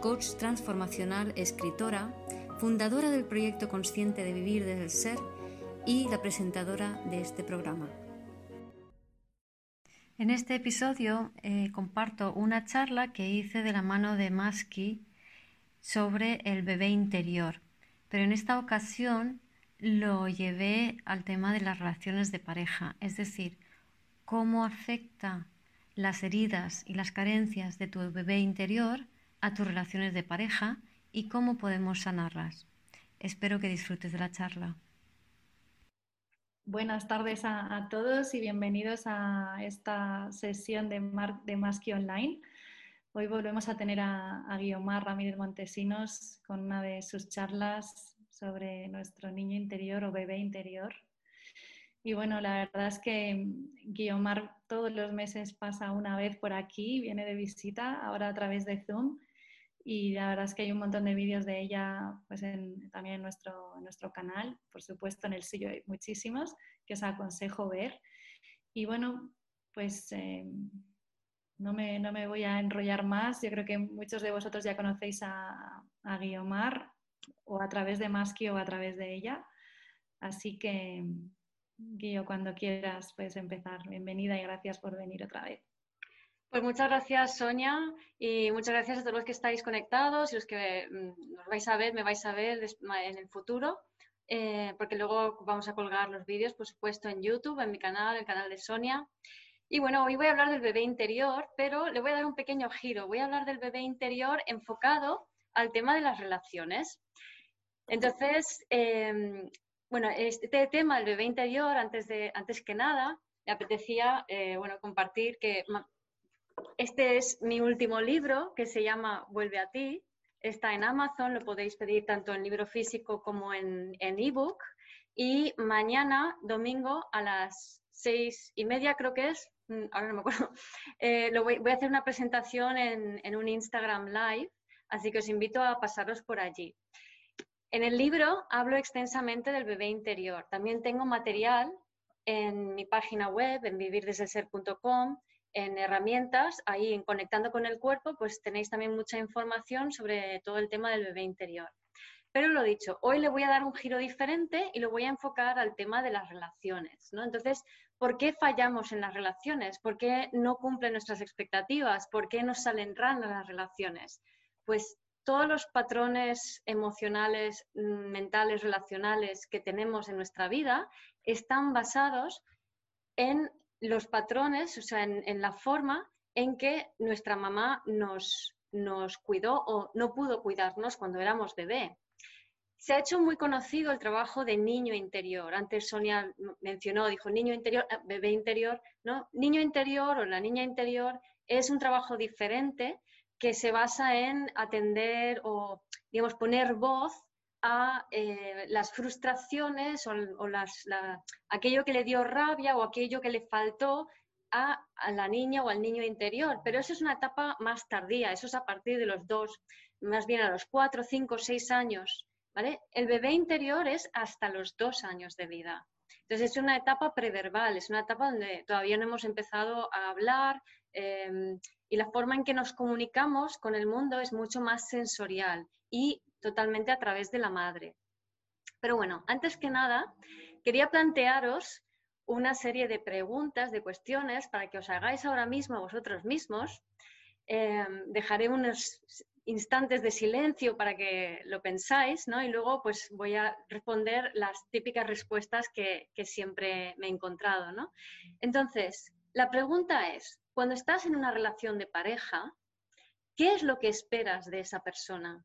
coach transformacional, escritora, fundadora del proyecto Consciente de Vivir desde el Ser y la presentadora de este programa. En este episodio eh, comparto una charla que hice de la mano de Maski sobre el bebé interior, pero en esta ocasión lo llevé al tema de las relaciones de pareja, es decir, cómo afecta las heridas y las carencias de tu bebé interior a tus relaciones de pareja y cómo podemos sanarlas. Espero que disfrutes de la charla. Buenas tardes a, todos y bienvenidos a esta sesión de, Mar de Masqui Online. Hoy volvemos a tener a, a Guiomar Ramírez Montesinos con una de sus charlas sobre nuestro niño interior o bebé interior. Y bueno, la verdad es que Guiomar todos los meses pasa una vez por aquí, viene de visita, ahora a través de Zoom, y la verdad es que hay un montón de vídeos de ella pues también en nuestro, en nuestro canal, por supuesto en el suyo hay muchísimos que os aconsejo ver. Y bueno, pues eh, no, me, no, me, voy a enrollar más, yo creo que muchos de vosotros ya conocéis a, a Guiomar o a través de Maski o a través de ella, así que Guillo, cuando quieras puedes empezar. Bienvenida y gracias por venir otra vez. Pues muchas gracias, Sonia, y muchas gracias a todos los que estáis conectados y los que mm, nos vais a ver, me vais a ver en el futuro, eh, porque luego vamos a colgar los vídeos, por supuesto, en YouTube, en mi canal, el canal de Sonia. Y bueno, hoy voy a hablar del bebé interior, pero le voy a dar un pequeño giro. Voy a hablar del bebé interior enfocado al tema de las relaciones. Entonces, em, bueno, este tema del bebé interior, antes, de, antes que nada, me apetecía eh, bueno, compartir que este es mi último libro que se llama Vuelve a ti. Está en Amazon, lo podéis pedir tanto en libro físico como en ebook. y mañana, domingo, a las seis y media creo que es, mm, ahora no me acuerdo, eh, lo voy, a hacer una presentación en, en un Instagram Live, así que os invito a pasaros por allí. En el libro hablo extensamente del bebé interior. También tengo material en mi página web, en vivirdeselser.com, en herramientas, ahí en Conectando con el Cuerpo, pues tenéis también mucha información sobre todo el tema del bebé interior. Pero lo dicho, hoy le voy a dar un giro diferente y lo voy a enfocar al tema de las relaciones. ¿no? Entonces, ¿por qué fallamos en las relaciones? ¿Por qué no cumplen nuestras expectativas? ¿Por qué nos salen ranas las relaciones? Pues todos los patrones emocionales, mm, mentales, relacionales que tenemos en nuestra vida están basados en los patrones, o sea, en, la forma en que nuestra mamá nos, nos cuidó o no pudo cuidarnos cuando éramos bebé. Se ha hecho muy conocido el trabajo de niño interior. Antes Sonia mencionó, dijo niño interior, eh, bebé interior, ¿no? Niño interior o la niña interior es un trabajo diferente que se basa en atender o, digamos, poner voz a eh, las frustraciones o, las, aquello que le dio rabia o aquello que le faltó a, la niña o al niño interior. Pero eso es una etapa más tardía, eso es a partir de los dos, más bien a los cuatro, cinco, seis años. ¿vale? El bebé interior es hasta los dos años de vida. Entonces es una etapa preverbal, es una etapa donde todavía no hemos empezado a hablar em, y la forma en que nos comunicamos con el mundo es mucho más sensorial y totalmente a través de la madre. Pero bueno, antes que nada, quería plantearos una serie de preguntas, de cuestiones para que os hagáis ahora mismo vosotros mismos. Em, dejaré unos instantes de silencio para que lo pensáis, ¿no? Y luego pues voy a responder las típicas respuestas que, que siempre me he encontrado, ¿no? Entonces, la pregunta es, cuando estás en una relación de pareja, ¿qué es lo que esperas de esa persona?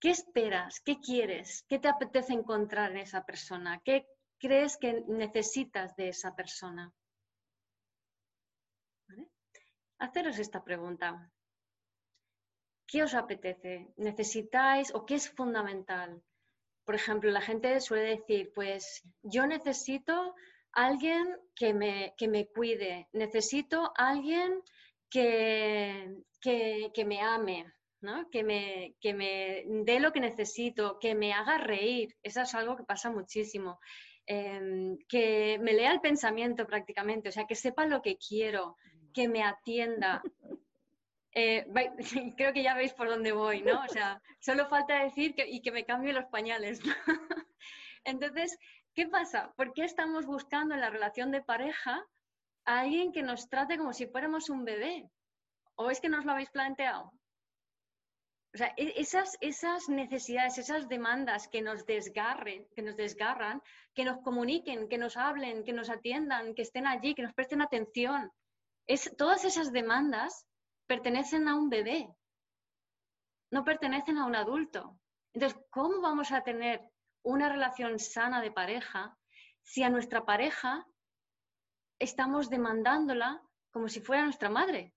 ¿Qué esperas? ¿Qué quieres? ¿Qué te apetece encontrar en esa persona? ¿Qué crees que necesitas de esa persona? Haceros esta pregunta. ¿qué os apetece? ¿Necesitáis o qué es fundamental? Por ejemplo, la gente suele decir, pues yo necesito alguien que me, que me cuide, necesito alguien que, que, me ame, ¿no? que, me, que me dé lo que necesito, que me haga reír. Eso es algo que pasa muchísimo. Em, que me lea el pensamiento prácticamente, o sea, que sepa lo que quiero, que me atienda. Eh, creo que ya veis por dónde voy, ¿no? O sea, solo falta decir que, y que me cambie los pañales. Entonces, ¿qué pasa? ¿Por qué estamos buscando en la relación de pareja a alguien que nos trate como si fuéramos un bebé? ¿O es que no os lo habéis planteado? O sea, e, esas, necesidades, esas demandas que nos desgarren, que nos desgarran, que nos comuniquen, que nos hablen, que nos atiendan, que estén allí, que nos presten atención. Es, todas esas demandas pertenecen a un bebé, no pertenecen a un adulto. Entonces, ¿cómo vamos a tener una relación sana de pareja si a nuestra pareja estamos demandándola como si fuera nuestra madre?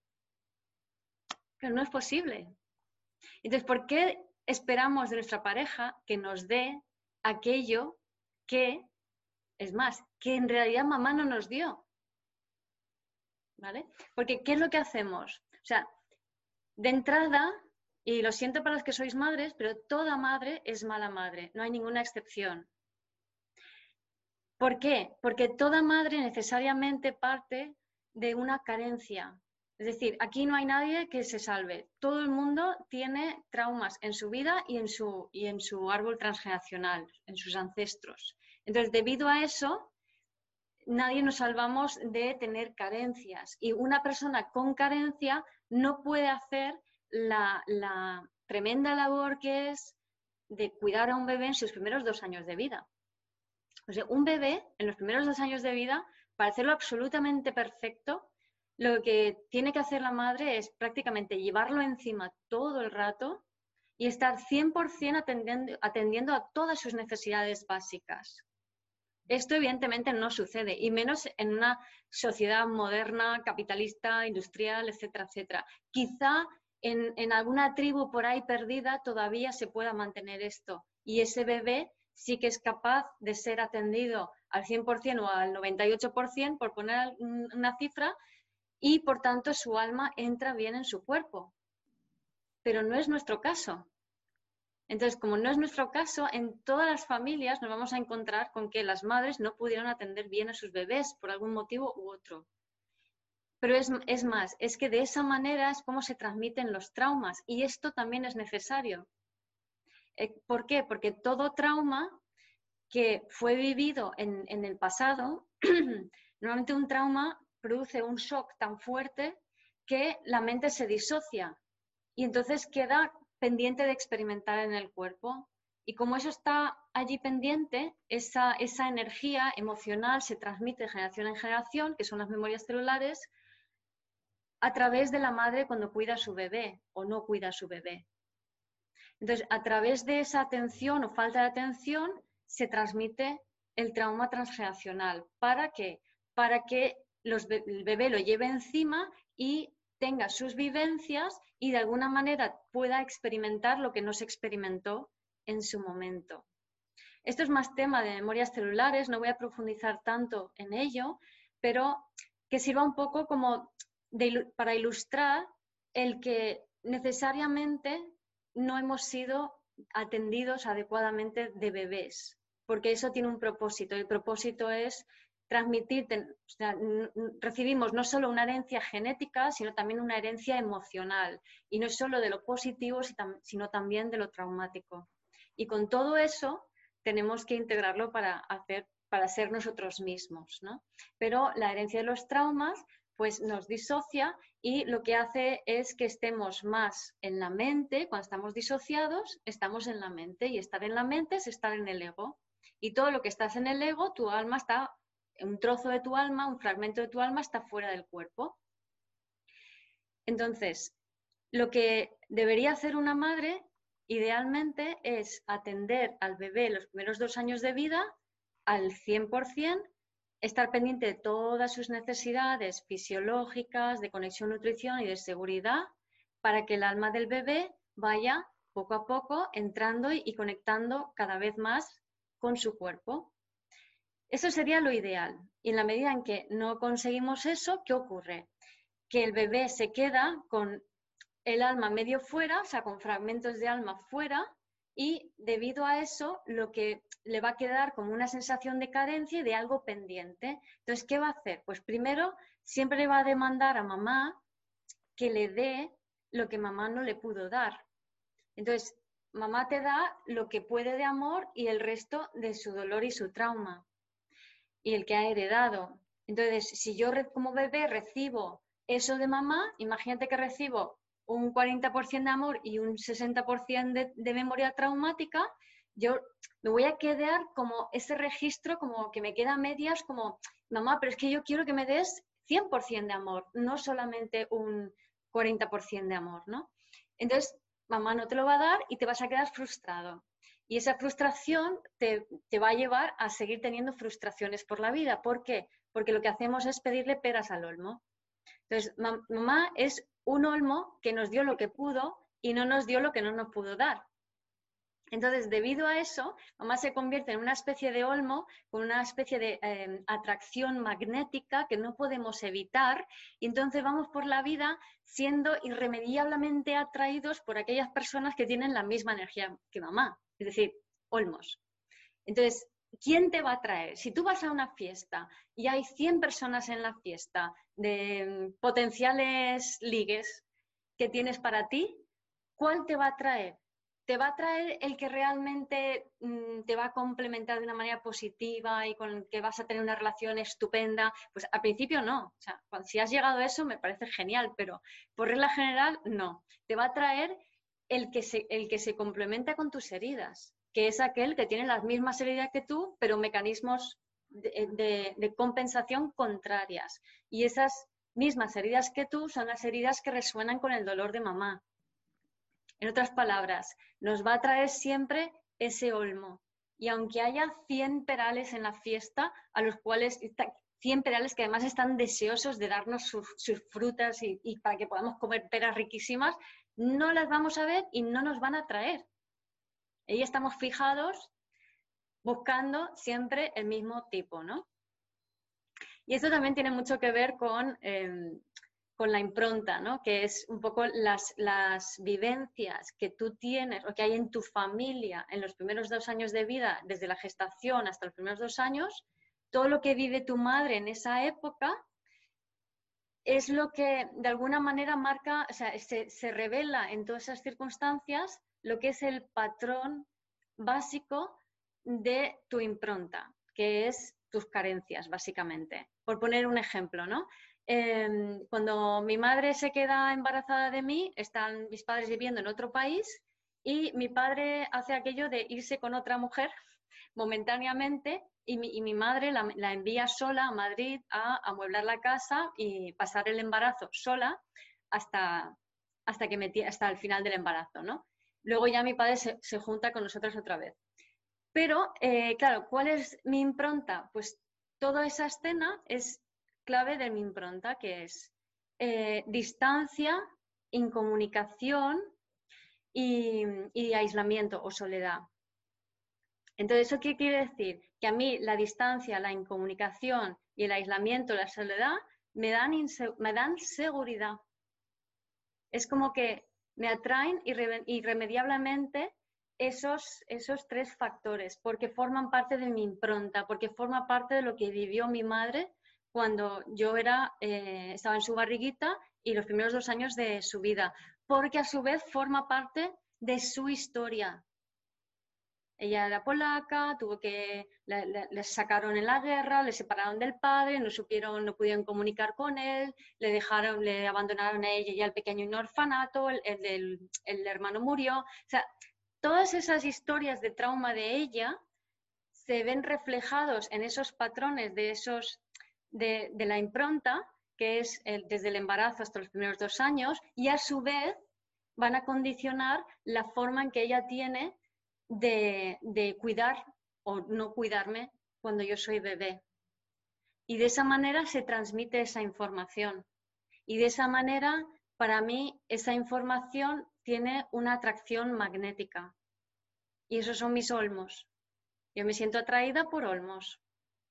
Pero no es posible. Entonces, ¿por qué esperamos de nuestra pareja que nos dé aquello que, es más, que en realidad mamá no nos dio? ¿Vale? Porque, ¿qué es lo que hacemos? O sea, de entrada, y lo siento para los que sois madres, pero toda madre es mala madre, no hay ninguna excepción. ¿Por qué? Porque toda madre necesariamente parte de una carencia, es decir, aquí no hay nadie que se salve. Todo el mundo tiene traumas en su vida y en su, y en su árbol transgeneracional, en sus ancestros. Entonces, debido a eso, nadie nos salvamos de tener carencias. Y una persona con carencia no puede hacer la, tremenda labor que es de cuidar a un bebé en sus primeros dos años de vida. O sea, un bebé en los primeros dos años de vida, para hacerlo absolutamente perfecto, lo que tiene que hacer la madre es prácticamente llevarlo encima todo el rato y estar 100% atendiendo, atendiendo a todas sus necesidades básicas. Esto evidentemente no sucede, y menos en una sociedad moderna, capitalista, industrial, etcétera, etcétera. Quizá en, en, alguna tribu por ahí perdida todavía se pueda mantener esto, y ese bebé sí que es capaz de ser atendido al 100% o al 98%, por poner una cifra, y por tanto su alma entra bien en su cuerpo. Pero no es nuestro caso. Entonces, como no es nuestro caso, en todas las familias nos vamos a encontrar con que las madres no pudieron atender bien a sus bebés por algún motivo u otro. Pero es, más, es que de esa manera es como se transmiten los traumas y esto también es necesario. Eh, ¿Por qué? Porque todo trauma que fue vivido en, en el pasado, normalmente un trauma produce un shock tan fuerte que la mente se disocia y entonces queda pendiente de experimentar en el cuerpo. Y como eso está allí pendiente, esa, esa energía emocional se transmite de generación en generación, que son las memorias celulares, a través de la madre cuando cuida a su bebé o no cuida a su bebé. Entonces, a través de esa atención o falta de atención, se transmite el trauma transgeneracional. ¿Para qué? Para que el bebé lo lleve encima y tenga sus vivencias y de alguna manera pueda experimentar lo que no se experimentó en su momento. Esto es más tema de memorias celulares, no voy a profundizar tanto en ello, pero que sirva un poco como para ilustrar el que necesariamente no hemos sido atendidos adecuadamente de bebés, porque eso tiene un propósito. El propósito es transmitir, recibimos no solo una herencia genética, sino también una herencia emocional. Y no solo de lo positivo, sino también de lo traumático. Y con todo eso tenemos que integrarlo para, hacer, para ser nosotros mismos. Pero la herencia de los traumas pues nos disocia y lo que hace es que estemos más en la mente, cuando estamos disociados, estamos en la mente y estar en la mente es estar en el ego. Y todo lo que estás en el ego, tu alma está un trozo de tu alma, un fragmento de tu alma está fuera del cuerpo. Entonces, lo que debería hacer una madre idealmente es atender al bebé los primeros dos años de vida al 100%, estar pendiente de todas sus necesidades fisiológicas, de conexión, nutrición y de seguridad, para que el alma del bebé vaya poco a poco entrando y conectando cada vez más con su cuerpo. Eso sería lo ideal. Y en la medida en que no conseguimos eso, ¿qué ocurre? Que el bebé se queda con el alma medio fuera, o sea, con fragmentos de alma fuera, y debido a eso lo que le va a quedar como una sensación de carencia y de algo pendiente. Entonces, ¿qué va a hacer? Pues primero, siempre va a demandar a mamá que le dé lo que mamá no le pudo dar. Entonces, mamá te da lo que puede de amor y el resto de su dolor y su trauma y el que ha heredado. Entonces, si yo como bebé recibo eso de mamá, imagínate que recibo un 40% de amor y un 60% de, memoria traumática, yo me voy a quedar como ese registro, como que me queda medias, como, mamá, pero es que yo quiero que me des 100% de amor, no solamente un 40% de amor, ¿no? Entonces, mamá no te lo va a dar y te vas a quedar frustrado. Y esa frustración te, va a llevar a seguir teniendo frustraciones por la vida. ¿Por qué? Porque lo que hacemos es pedirle peras al olmo. Entonces, mamá es un olmo que nos dio lo que pudo y no nos dio lo que no nos pudo dar. Entonces, debido a eso, mamá se convierte en una especie de olmo con una especie de em, atracción magnética que no podemos evitar y entonces vamos por la vida siendo irremediablemente atraídos por aquellas personas que tienen la misma energía que mamá, es decir, olmos. Entonces, ¿quién te va a atraer? Si tú vas a una fiesta y hay 100 personas en la fiesta de em, potenciales ligues que tienes para ti, ¿cuál te va a atraer? te va a traer el que realmente mm, te va a complementar de una manera positiva y con el que vas a tener una relación estupenda, pues al principio no. O sea, si has llegado a eso me parece genial, pero por regla general no. Te va a traer el que se, el que se complementa con tus heridas, que es aquel que tiene las mismas heridas que tú, pero mecanismos de, de compensación contrarias. Y esas mismas heridas que tú son las heridas que resuenan con el dolor de mamá en otras palabras, nos va a traer siempre ese olmo. Y aunque haya 100 perales en la fiesta, a los cuales 100 perales que además están deseosos de darnos sus, frutas y, para que podamos comer peras riquísimas, no las vamos a ver y no nos van a traer. Ahí estamos fijados buscando siempre el mismo tipo, ¿no? Y esto también tiene mucho que ver con em, con la impronta, ¿no? que es un poco las, las vivencias que tú tienes o que hay en tu familia en los primeros dos años de vida, desde la gestación hasta los primeros dos años, todo lo que vive tu madre en esa época es lo que de alguna manera marca, o sea, se, se revela en todas esas circunstancias lo que es el patrón básico de tu impronta, que es tus carencias, básicamente. Por poner un ejemplo, ¿no? Em, cuando mi madre se queda embarazada de mí, están mis padres viviendo en otro país y mi padre hace aquello de irse con otra mujer momentáneamente y mi, madre la, envía sola a Madrid a amueblar la casa y pasar el embarazo sola hasta, hasta, que hasta el final del embarazo, ¿no? Luego ya mi padre se, junta con nosotros otra vez. Pero, eh, claro, ¿cuál es mi impronta? Pues toda esa escena es clave de mi impronta, que es eh, distancia, incomunicación y aislamiento o soledad. Entonces, ¿eso qué quiere decir? Que a mí la distancia, la incomunicación y el aislamiento, la soledad, me dan, me dan seguridad. Es como que me atraen irremediablemente esos, esos tres factores, porque forman parte de mi impronta, porque forma parte de lo que vivió mi madre cuando yo era, eh, estaba en su barriguita y los primeros dos años de su vida, porque a su vez forma parte de su historia. Ella era polaca, tuvo que, le, sacaron en la guerra, le separaron del padre, no supieron, no pudieron comunicar con él, le dejaron, le abandonaron a ella y al pequeño en orfanato, el, el hermano murió. O sea, todas esas historias de trauma de ella se ven reflejados en esos patrones de esos de, la impronta, que es desde el embarazo hasta los primeros dos años, y a su vez van a condicionar la forma en que ella tiene de, de cuidar o no cuidarme cuando yo soy bebé. Y de esa manera se transmite esa información. Y de esa manera, para mí, esa información tiene una atracción magnética. Y esos son mis olmos. Yo me siento atraída por olmos.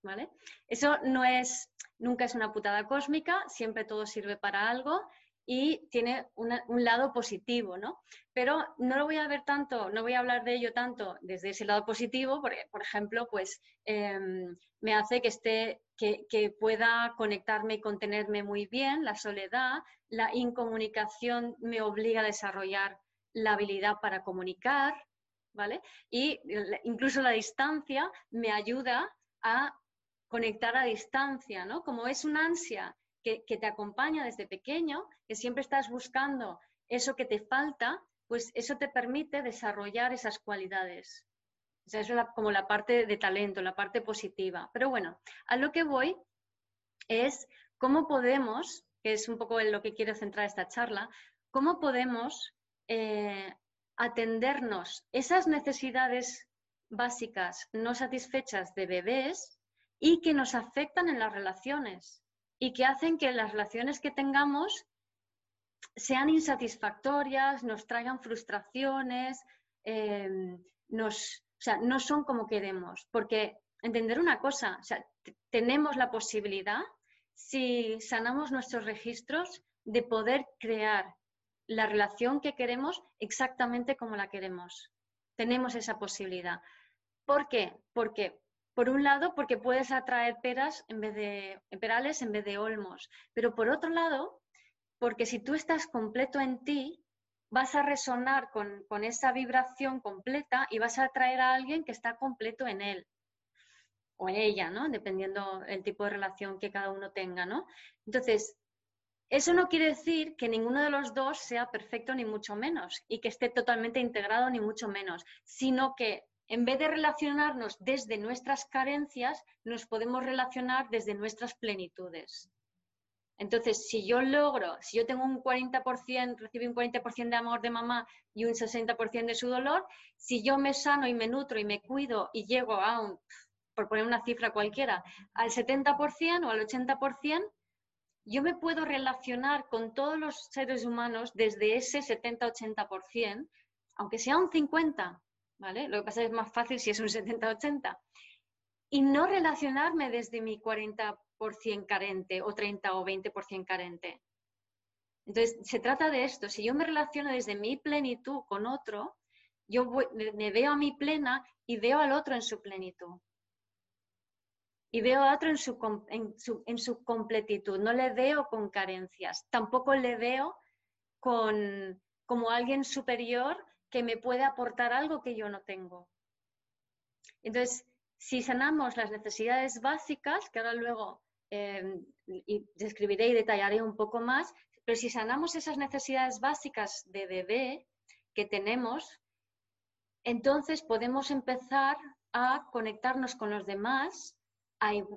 ¿Vale? Eso no es, nunca es una putada cósmica, siempre todo sirve para algo y tiene un lado positivo, ¿no? Pero no lo voy a ver tanto, no voy a hablar de ello tanto desde ese lado positivo, porque, por ejemplo, pues em, me hace que esté, que, pueda conectarme y contenerme muy bien, la soledad, la incomunicación me obliga a desarrollar la habilidad para comunicar, ¿vale? Y incluso la distancia me ayuda a conectar a distancia, ¿no? Como es una ansia que, te acompaña desde pequeño, que siempre estás buscando eso que te falta, pues eso te permite desarrollar esas cualidades. O sea, eso es como la parte de talento, la parte positiva. Pero bueno, a lo que voy es cómo podemos, que es un poco en lo que quiero centrar esta charla, cómo podemos eh, atendernos esas necesidades básicas no satisfechas de bebés y que nos afectan en las relaciones y que hacen que las relaciones que tengamos sean insatisfactorias, nos traigan frustraciones, em, no son como queremos. Porque entender una cosa, tenemos la posibilidad, si sanamos nuestros registros, de poder crear la relación que queremos exactamente como la queremos. Tenemos esa posibilidad. ¿Por qué? Porque por un lado, porque puedes atraer peras en vez de perales en vez de olmos. Pero por otro lado, porque si tú estás completo en ti, vas a resonar con, esa vibración completa y vas a atraer a alguien que está completo en él o en ella, ¿no? Dependiendo el tipo de relación que cada uno tenga, ¿no? Entonces, eso no quiere decir que ninguno de los dos sea perfecto ni mucho menos y que esté totalmente integrado ni mucho menos, sino que en vez de relacionarnos desde nuestras carencias, nos podemos relacionar desde nuestras plenitudes. Entonces, si yo logro, si yo tengo un 40%, recibí un 40% de amor de mamá y un 60% de su dolor, si yo me sano y me nutro y me cuido y llego a un, por poner una cifra cualquiera, al 70% o al 80%, yo me puedo relacionar con todos los seres humanos desde ese 70-80%, aunque sea un 50%, lo que pasa es más fácil si es un 70-80. Y no relacionarme desde mi 40% carente o 30 o 20% carente. Entonces, se trata de esto. Si yo me relaciono desde mi plenitud con otro, yo me veo a mi plena y veo al otro en su plenitud. Y veo a otro en su, en su, en su completitud. No le veo con carencias. Tampoco le veo con, como alguien superior que me puede aportar algo que yo no tengo. Entonces, si sanamos las necesidades básicas, que ahora luego em, describiré y detallaré un poco más, pero si sanamos esas necesidades básicas de bebé que tenemos, entonces podemos empezar a conectarnos con los demás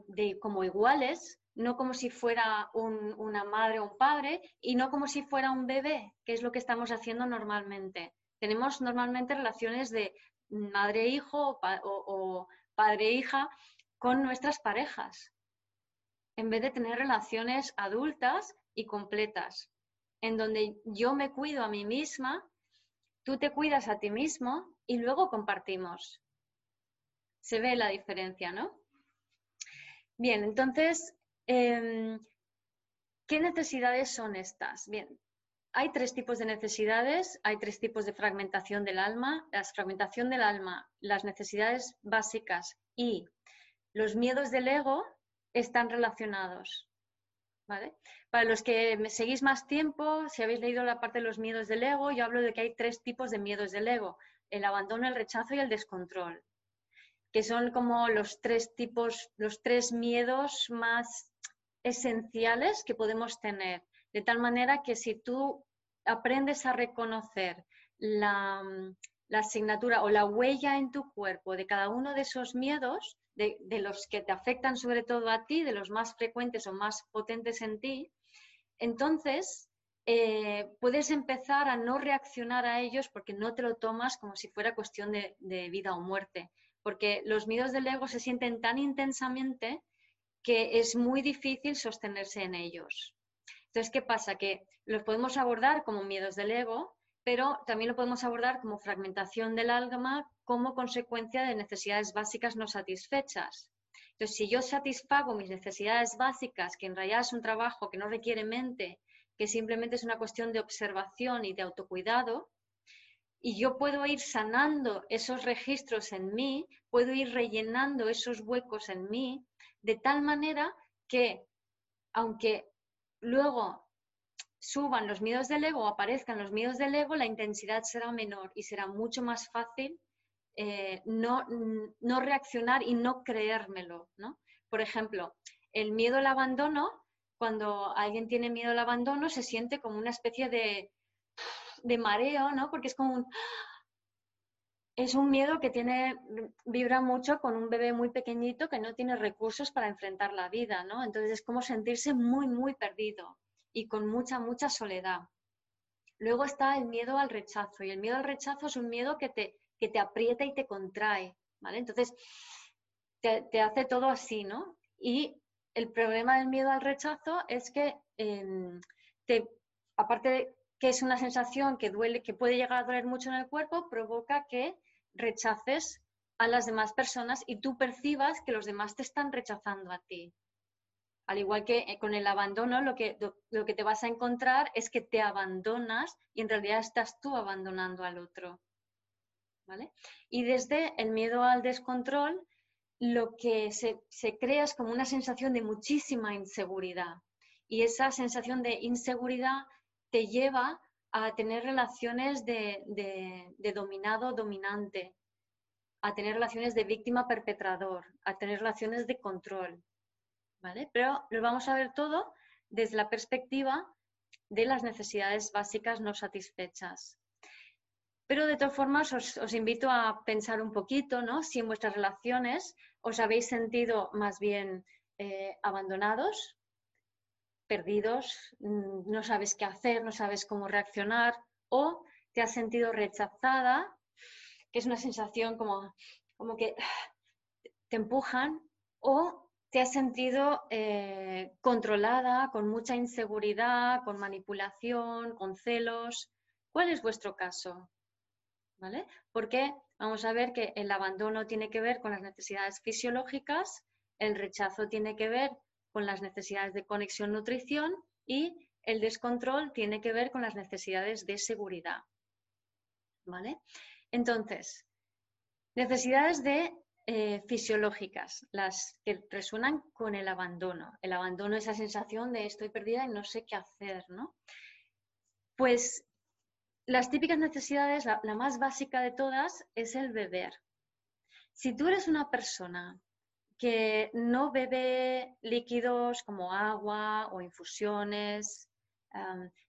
de, como iguales, no como si fuera una madre o un padre y no como si fuera un bebé, que es lo que estamos haciendo normalmente tenemos normalmente relaciones de madre-hijo o, padre-hija con nuestras parejas, en vez de tener relaciones adultas y completas, en donde yo me cuido a mí misma, tú te cuidas a ti mismo y luego compartimos. Se ve la diferencia, ¿no? Bien, entonces, em, ¿qué necesidades son estas? Bien, hay tres tipos de necesidades, hay tres tipos de fragmentación del alma. La fragmentación del alma, las necesidades básicas y los miedos del ego están relacionados. Para los que seguís más tiempo, si habéis leído la parte de los miedos del ego, yo hablo de que hay tres tipos de miedos del ego, el abandono, el rechazo y el descontrol, que son como los tres tipos, los tres miedos más esenciales que podemos tener de tal manera que si tú aprendes a reconocer la, asignatura o la huella en tu cuerpo de cada uno de esos miedos, de, los que te afectan sobre todo a ti, de los más frecuentes o más potentes en ti, entonces eh, puedes empezar a no reaccionar a ellos porque no te lo tomas como si fuera cuestión de, de, vida o muerte. Porque los miedos del ego se sienten tan intensamente que es muy difícil sostenerse en ellos. Entonces, ¿qué pasa? Que los podemos abordar como miedos del ego pero también lo podemos abordar como fragmentación del alma como consecuencia de necesidades básicas no satisfechas. Entonces, si yo satisfago mis necesidades básicas, que en realidad es un trabajo que no requiere mente, que simplemente es una cuestión de observación y de autocuidado, y yo puedo ir sanando esos registros en mí, puedo ir rellenando esos huecos en mí, de tal manera que, aunque luego suban los miedos del ego aparezcan los miedos del ego, la intensidad será menor y será mucho más fácil eh, no, no, reaccionar y no creérmelo. ¿no? Por ejemplo, el miedo al abandono, cuando alguien tiene miedo al abandono, se siente como una especie de, de mareo, ¿no? porque es como un... Es un miedo que tiene, vibra mucho con un bebé muy pequeñito que no tiene recursos para enfrentar la vida, ¿no? Entonces es como sentirse muy, muy perdido y con mucha, mucha soledad. Luego está el miedo al rechazo y el miedo al rechazo es un miedo que te, que te aprieta y te contrae, ¿vale? Entonces te, hace todo así, ¿no? Y el problema del miedo al rechazo es que em, te, aparte de que es una sensación que duele, que puede llegar a doler mucho en el cuerpo, provoca que rechaces a las demás personas y tú percibas que los demás te están rechazando a ti. Al igual que eh, con el abandono, lo que, lo que te vas a encontrar es que te abandonas y en realidad estás tú abandonando al otro. ¿Vale? Y desde el miedo al descontrol, lo que se, crea es como una sensación de muchísima inseguridad. Y esa sensación de inseguridad te lleva a tener relaciones de, dominado-dominante, a tener relaciones de víctima-perpetrador, a tener relaciones de control. Pero lo vamos a ver todo desde la perspectiva de las necesidades básicas no satisfechas. Pero de todas formas os, invito a pensar un poquito, ¿no? Si en vuestras relaciones os habéis sentido más bien eh, abandonados, perdidos, mm, no sabes qué hacer, no sabes cómo reaccionar, o te has sentido rechazada, que es una sensación como, como que te empujan, o te has sentido eh, controlada, con mucha inseguridad, con manipulación, con celos. ¿Cuál es vuestro caso? ¿Vale? Porque vamos a ver que el abandono tiene que ver con las necesidades fisiológicas, el rechazo tiene que ver con las necesidades de conexión-nutrición y el descontrol tiene que ver con las necesidades de seguridad. ¿Vale? Entonces, necesidades de eh, fisiológicas, las que resuenan con el abandono. El abandono, esa sensación de estoy perdida y no sé qué hacer, ¿no? Pues las típicas necesidades, la, la más básica de todas, es el beber. Si tú eres una persona que no bebe líquidos como agua o infusiones,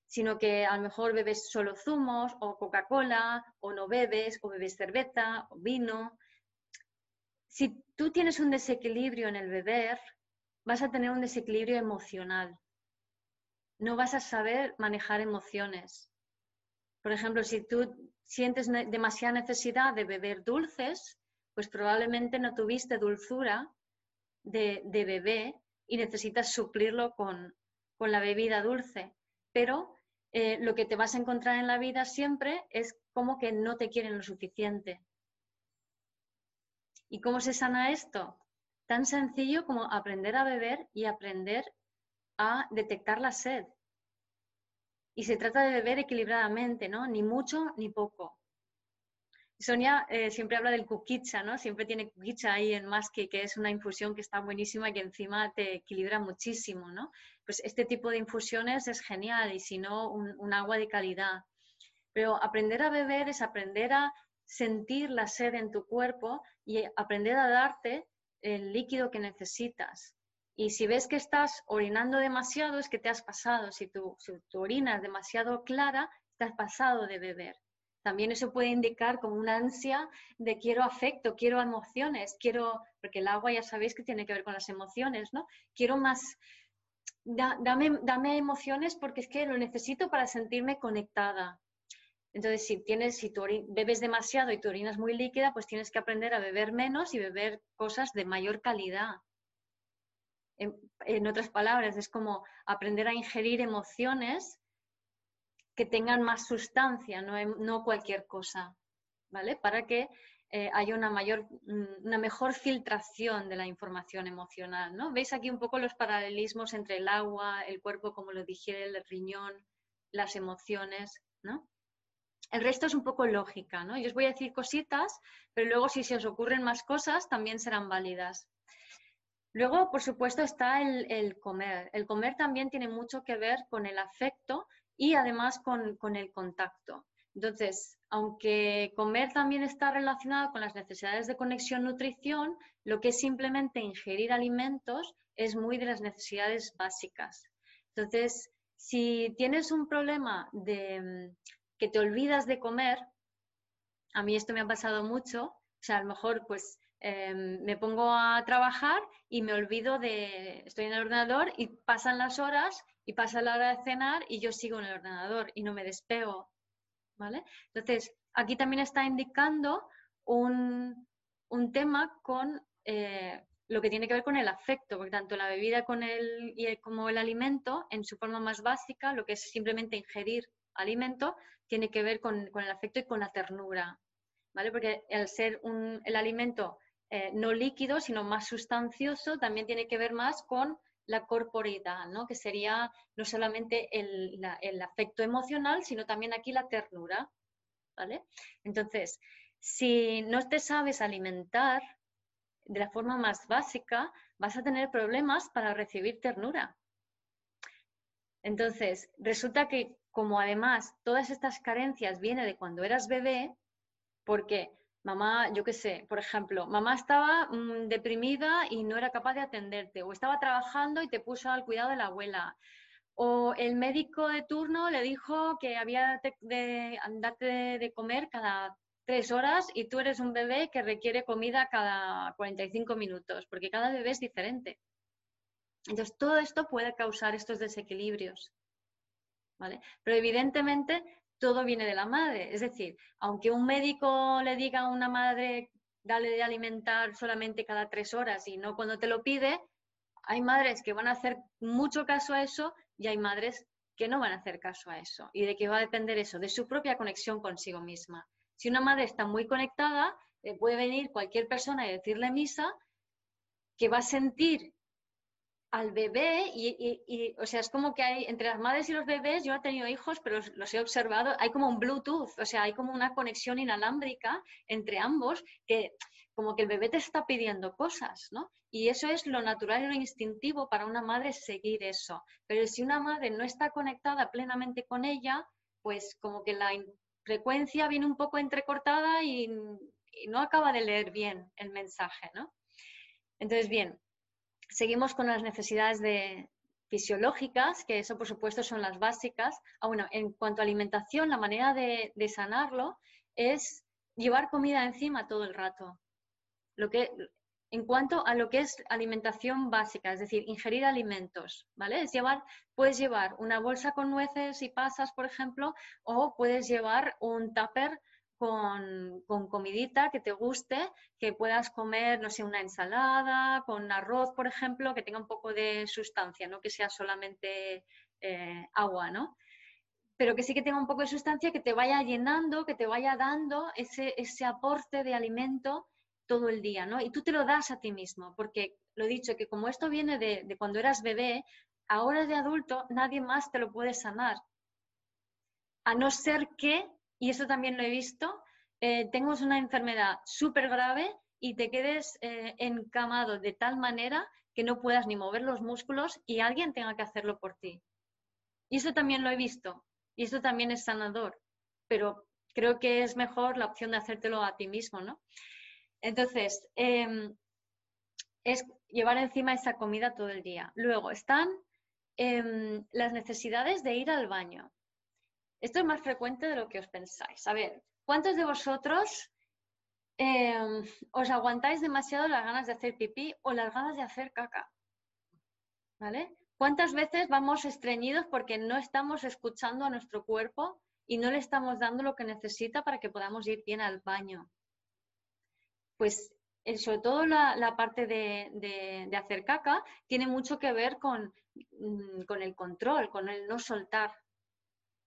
sino que a lo mejor bebes solo zumos o Coca-Cola, o no bebes, o bebes cerveza o vino, si tú tienes un desequilibrio en el beber, vas a tener un desequilibrio emocional. No vas a saber manejar emociones. Por ejemplo, si tú sientes demasiada necesidad de beber dulces, pues probablemente no tuviste dulzura de, bebé y necesitas suplirlo con, la bebida dulce. Pero eh, lo que te vas a encontrar en la vida siempre es como que no te quieren lo suficiente. ¿Y cómo se sana esto? Tan sencillo como aprender a beber y aprender a detectar la sed. Y se trata de beber equilibradamente, ¿no? Ni mucho ni poco. Sonia eh, siempre habla del kukicha, ¿no? Siempre tiene kukicha ahí en Maski, que es una infusión que está buenísima y que encima te equilibra muchísimo, ¿no? Pues este tipo de infusiones es genial y si no, un agua de calidad. Pero aprender a beber es aprender a sentir la sed en tu cuerpo y aprender a darte el líquido que necesitas. Y si ves que estás orinando demasiado, es que te has pasado. Si tu, orina es demasiado clara, te has pasado de beber. También eso puede indicar como una ansia de quiero afecto, quiero emociones, quiero, porque el agua ya sabéis que tiene que ver con las emociones, ¿no? Quiero más, dame, dame emociones porque es que lo necesito para sentirme conectada. Entonces, si, tienes, si bebes demasiado y tu orina es muy líquida, pues tienes que aprender a beber menos y beber cosas de mayor calidad. En, otras palabras, es como aprender a ingerir emociones que tengan más sustancia, no, cualquier cosa, ¿vale? Para que eh, haya una, mayor, mm, una mejor filtración de la información emocional, ¿no? Veis aquí un poco los paralelismos entre el agua, el cuerpo, como lo digiere el riñón, las emociones, ¿no? El resto es un poco lógica, ¿no? Yo os voy a decir cositas, pero luego si se os ocurren más cosas también serán válidas. Luego, por supuesto, está el, comer. El comer también tiene mucho que ver con el afecto y además con, con el contacto. Entonces, aunque comer también está relacionado con las necesidades de conexión-nutrición, lo que es simplemente ingerir alimentos es muy de las necesidades básicas. Entonces, si tienes un problema de que te olvidas de comer, a mí esto me ha pasado mucho, o sea, a lo mejor pues em, me pongo a trabajar y me olvido de, estoy en el ordenador y pasan las horas y pasa la hora de cenar y yo sigo en el ordenador y no me despego, ¿vale? Entonces, aquí también está indicando un, tema con eh, lo que tiene que ver con el afecto, porque tanto la bebida con el, y como el alimento, en su forma más básica, lo que es simplemente ingerir alimento, tiene que ver con, el afecto y con la ternura, ¿vale? Porque el ser un, el alimento eh, no líquido, sino más sustancioso, también tiene que ver más con la corporeidad, ¿no? Que sería no solamente el, el afecto emocional, sino también aquí la ternura, ¿vale? Entonces, si no te sabes alimentar de la forma más básica, vas a tener problemas para recibir ternura. Entonces, resulta que como además todas estas carencias vienen de cuando eras bebé, porque mamá, yo qué sé, por ejemplo, mamá estaba mm, deprimida y no era capaz de atenderte, o estaba trabajando y te puso al cuidado de la abuela, o el médico de turno le dijo que había de, darte de comer cada tres horas y tú eres un bebé que requiere comida cada 45 minutos, porque cada bebé es diferente. Entonces, todo esto puede causar estos desequilibrios. Pero evidentemente todo viene de la madre. Es decir, aunque un médico le diga a una madre, dale de alimentar solamente cada tres horas y no cuando te lo pide, hay madres que van a hacer mucho caso a eso y hay madres que no van a hacer caso a eso. ¿Y de qué va a depender eso? De su propia conexión consigo misma. Si una madre está muy conectada, eh, puede venir cualquier persona y decirle misa que va a sentir al bebé y, o sea, es como que hay entre las madres y los bebés, yo he tenido hijos, pero los, he observado, hay como un Bluetooth, o sea, hay como una conexión inalámbrica entre ambos que como que el bebé te está pidiendo cosas, ¿no? Y eso es lo natural y lo instintivo para una madre seguir eso. Pero si una madre no está conectada plenamente con ella, pues como que la frecuencia viene un poco entrecortada y, no acaba de leer bien el mensaje, ¿no? Entonces, bien, Seguimos con las necesidades de, fisiológicas, que eso por supuesto son las básicas. Ah, bueno, en cuanto a alimentación, la manera de, sanarlo es llevar comida encima todo el rato. Lo que, en cuanto a lo que es alimentación básica, es decir, ingerir alimentos, ¿vale? Es llevar, puedes llevar una bolsa con nueces y pasas, por ejemplo, o puedes llevar un tupper con, comidita que te guste, que puedas comer, no sé, una ensalada, con arroz, por ejemplo, que tenga un poco de sustancia, no que sea solamente eh, agua, ¿no? Pero que sí que tenga un poco de sustancia, que te vaya llenando, que te vaya dando ese, ese aporte de alimento todo el día, ¿no? Y tú te lo das a ti mismo, porque lo he dicho, que como esto viene de, de cuando eras bebé, ahora de adulto nadie más te lo puede sanar. A no ser que y eso también lo he visto, eh, tengas una enfermedad súper grave y te quedes eh, encamado de tal manera que no puedas ni mover los músculos y alguien tenga que hacerlo por ti. Y eso también lo he visto y eso también es sanador, pero creo que es mejor la opción de hacértelo a ti mismo, ¿no? Entonces, em, es llevar encima esa comida todo el día. Luego están em, las necesidades de ir al baño. Esto es más frecuente de lo que os pensáis. A ver, ¿cuántos de vosotros em, os aguantáis demasiado las ganas de hacer pipí o las ganas de hacer caca? ¿Vale? ¿Cuántas veces vamos estreñidos porque no estamos escuchando a nuestro cuerpo y no le estamos dando lo que necesita para que podamos ir bien al baño? Pues sobre todo la, parte de, hacer caca tiene mucho que ver con, mm, con el control, con el no soltar.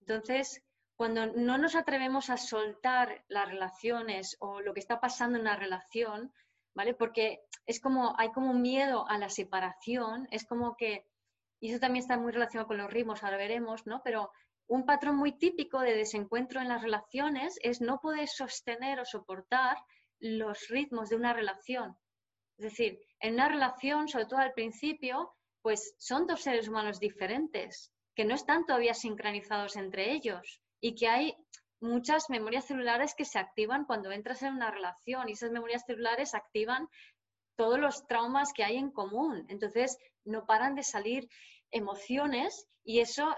Entonces, cuando no nos atrevemos a soltar las relaciones o lo que está pasando en una relación, ¿vale? Porque es como, hay como un miedo a la separación, es como que, y eso también está muy relacionado con los ritmos, ahora veremos, ¿no? Pero un patrón muy típico de desencuentro en las relaciones es no poder sostener o soportar los ritmos de una relación. Es decir, en una relación, sobre todo al principio, pues son dos seres humanos diferentes, que no están todavía sincronizados entre ellos y que hay muchas memorias celulares que se activan cuando entras en una relación y esas memorias celulares activan todos los traumas que hay en común. Entonces, no paran de salir emociones y eso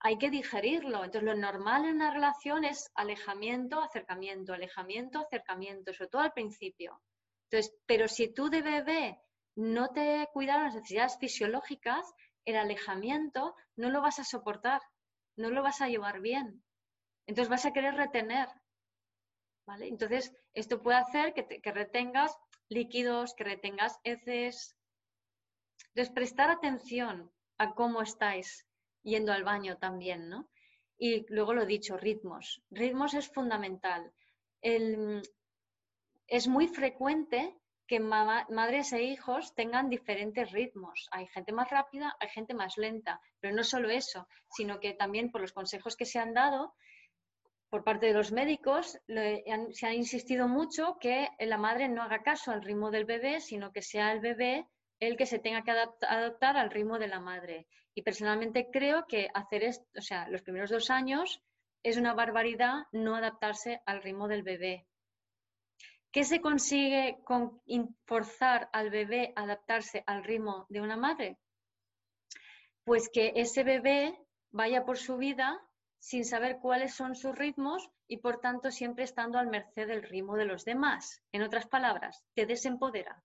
hay que digerirlo. Entonces, lo normal en una relación es alejamiento, acercamiento, alejamiento, acercamiento, sobre todo al principio. Entonces, pero si tú de bebé no te cuidas las necesidades fisiológicas, el alejamiento no lo vas a soportar, no lo vas a llevar bien. Entonces vas a querer retener. ¿vale? Entonces, esto puede hacer que, retengas líquidos, que retengas heces. Entonces, prestar atención a cómo estáis yendo al baño también, ¿no? Y luego lo dicho, ritmos. Ritmos es fundamental. es muy frecuente que madres e hijos tengan diferentes ritmos. Hay gente más rápida, hay gente más lenta, pero no solo eso, sino que también por los consejos que se han dado por parte de los médicos, se ha insistido mucho que la madre no haga caso al ritmo del bebé, sino que sea el bebé el que se tenga que adaptar al ritmo de la madre. Y personalmente creo que hacer esto, o sea, los primeros dos años es una barbaridad no adaptarse al ritmo del bebé. ¿Qué se consigue con forzar al bebé a adaptarse al ritmo de una madre? Pues que ese bebé vaya por su vida sin saber cuáles son sus ritmos y por tanto siempre estando al merced del ritmo de los demás. En otras palabras, te desempodera.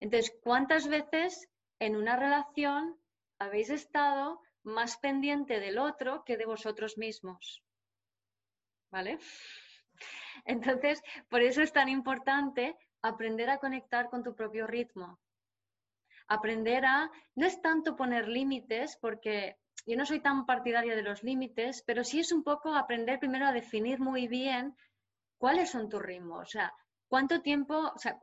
Entonces, ¿cuántas veces en una relación habéis estado más pendiente del otro que de vosotros mismos? ¿Vale? Entonces, por eso es tan importante aprender a conectar con tu propio ritmo. Aprender a, no es tanto poner límites, porque yo no soy tan partidaria de los límites, pero sí es un poco aprender primero a definir muy bien cuáles son tus ritmos. O sea, cuánto tiempo, o sea,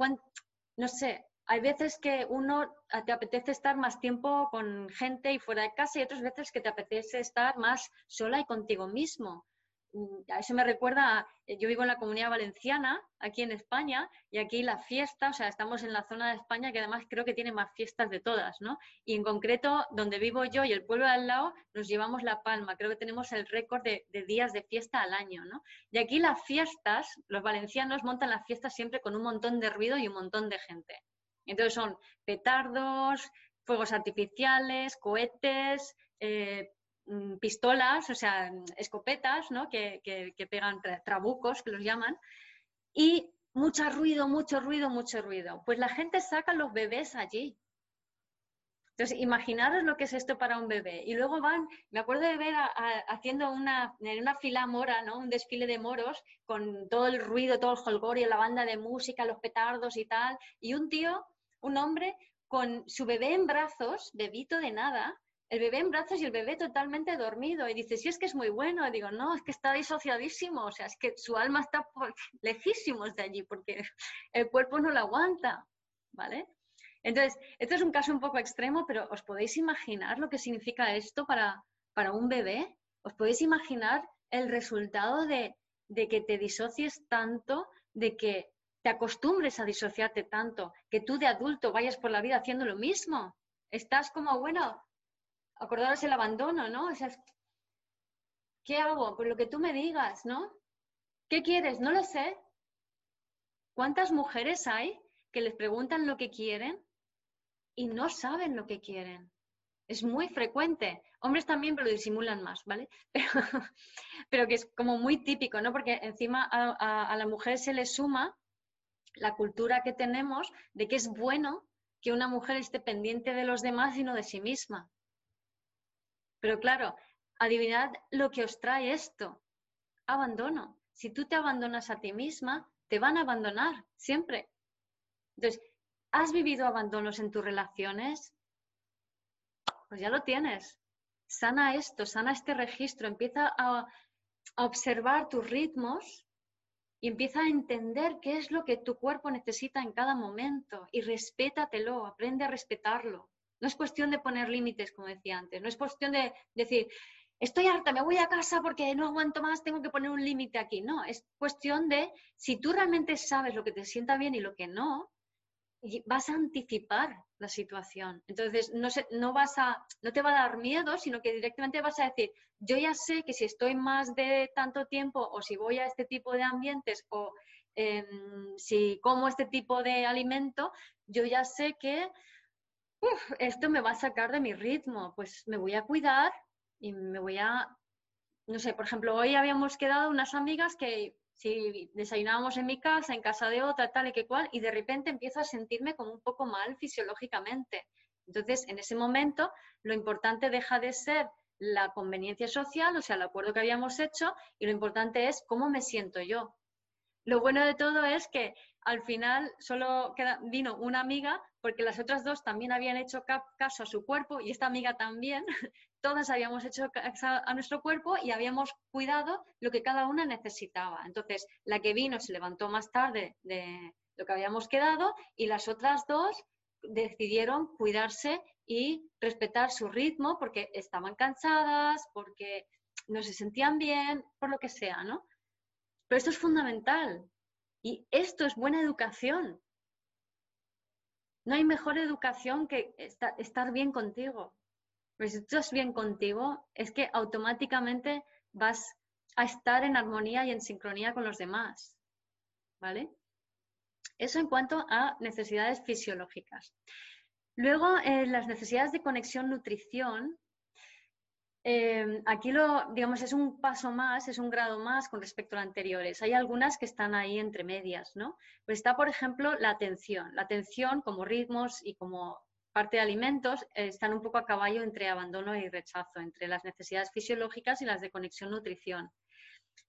no sé, hay veces que uno te apetece estar más tiempo con gente y fuera de casa y otras veces que te apetece estar más sola y contigo mismo. Mm, a eso me recuerda, eh, yo vivo en la comunidad valenciana, aquí en España, y aquí la fiesta, o sea, estamos en la zona de España que además creo que tiene más fiestas de todas, ¿no? Y en concreto, donde vivo yo y el pueblo de al lado, nos llevamos la palma, creo que tenemos el récord de, días de fiesta al año, ¿no? Y aquí las fiestas, los valencianos montan las fiestas siempre con un montón de ruido y un montón de gente. Entonces son petardos, fuegos artificiales, cohetes, eh, pistolas, o sea, escopetas, ¿no? Que, pegan trabucos, que los llaman, y mucho ruido, mucho ruido, mucho ruido. Pues la gente saca los bebés allí. Entonces, imaginaros lo que es esto para un bebé. Y luego van, me acuerdo de ver haciendo una, en una fila mora, ¿no? Un desfile de moros con todo el ruido, todo el holgorio, la banda de música, los petardos y tal. Y un tío, un hombre, con su bebé en brazos, bebito de nada, el bebé en brazos y el bebé totalmente dormido. Y dice, sí, es que es muy bueno. Y digo, no, es que está disociadísimo. O sea, es que su alma está lejísimos de allí porque el cuerpo no lo aguanta. ¿Vale? Entonces, esto es un caso un poco extremo, pero ¿os podéis imaginar lo que significa esto para, para un bebé? ¿Os podéis imaginar el resultado de, de que te disocies tanto, de que te acostumbres a disociarte tanto, que tú de adulto vayas por la vida haciendo lo mismo? Estás como, bueno, acordaros el abandono, ¿no? O sea, ¿qué hago? Pues lo que tú me digas, ¿no? ¿Qué quieres? No lo sé. ¿Cuántas mujeres hay que les preguntan lo que quieren y no saben lo que quieren? Es muy frecuente. Hombres también, pero lo disimulan más, ¿vale? Pero, que es como muy típico, ¿no? Porque encima a, a la mujer se le suma la cultura que tenemos de que es bueno que una mujer esté pendiente de los demás y no de sí misma. Pero claro, adivinad lo que os trae esto. Abandono. Si tú te abandonas a ti misma, te van a abandonar siempre. Entonces, ¿has vivido abandonos en tus relaciones? Pues ya lo tienes. sana esto, sana este registro, empieza a, observar tus ritmos y empieza a entender qué es lo que tu cuerpo necesita en cada momento y respétatelo, aprende a respetarlo. No es cuestión de poner límites, como decía antes, no es cuestión de decir, estoy harta, me voy a casa porque no aguanto más, tengo que poner un límite aquí. No, es cuestión de si tú realmente sabes lo que te sienta bien y lo que no, vas a anticipar la situación. Entonces, no, no, vas a, no te va a dar miedo, sino que directamente vas a decir, yo ya sé que si estoy más de tanto tiempo o si voy a este tipo de ambientes o em, si como este tipo de alimento, yo ya sé que esto me va a sacar de mi ritmo, pues me voy a cuidar y me voy a, no sé, por ejemplo, hoy habíamos quedado unas amigas que si desayunábamos en mi casa, en casa de otra, tal y que cual, y de repente empiezo a sentirme como un poco mal fisiológicamente. Entonces, en ese momento, lo importante deja de ser la conveniencia social, o sea, el acuerdo que habíamos hecho, y lo importante es cómo me siento yo. Lo bueno de todo es que al final solo vino una amiga porque las otras dos también habían hecho caso a su cuerpo y esta amiga también. Todas habíamos hecho caso a nuestro cuerpo y habíamos cuidado lo que cada una necesitaba. Entonces, la que vino se levantó más tarde de lo que habíamos quedado y las otras dos decidieron cuidarse y respetar su ritmo porque estaban cansadas, porque no se sentían bien, por lo que sea, ¿no? Pero esto es fundamental y esto es buena educación. No hay mejor educación que estar bien contigo. Pero si tú estás bien contigo, es que automáticamente vas a estar en armonía y en sincronía con los demás. ¿Vale? Eso en cuanto a necesidades fisiológicas. Luego, eh, las necesidades de conexión Em, aquí lo, digamos, es un paso más, es un grado más con respecto a los anteriores. Hay algunas que están ahí entre medias, ¿no? Pues está, por ejemplo, la atención. La atención como ritmos y como parte de alimentos eh, están un poco a caballo entre abandono y rechazo, entre las necesidades fisiológicas y las de conexión nutrición.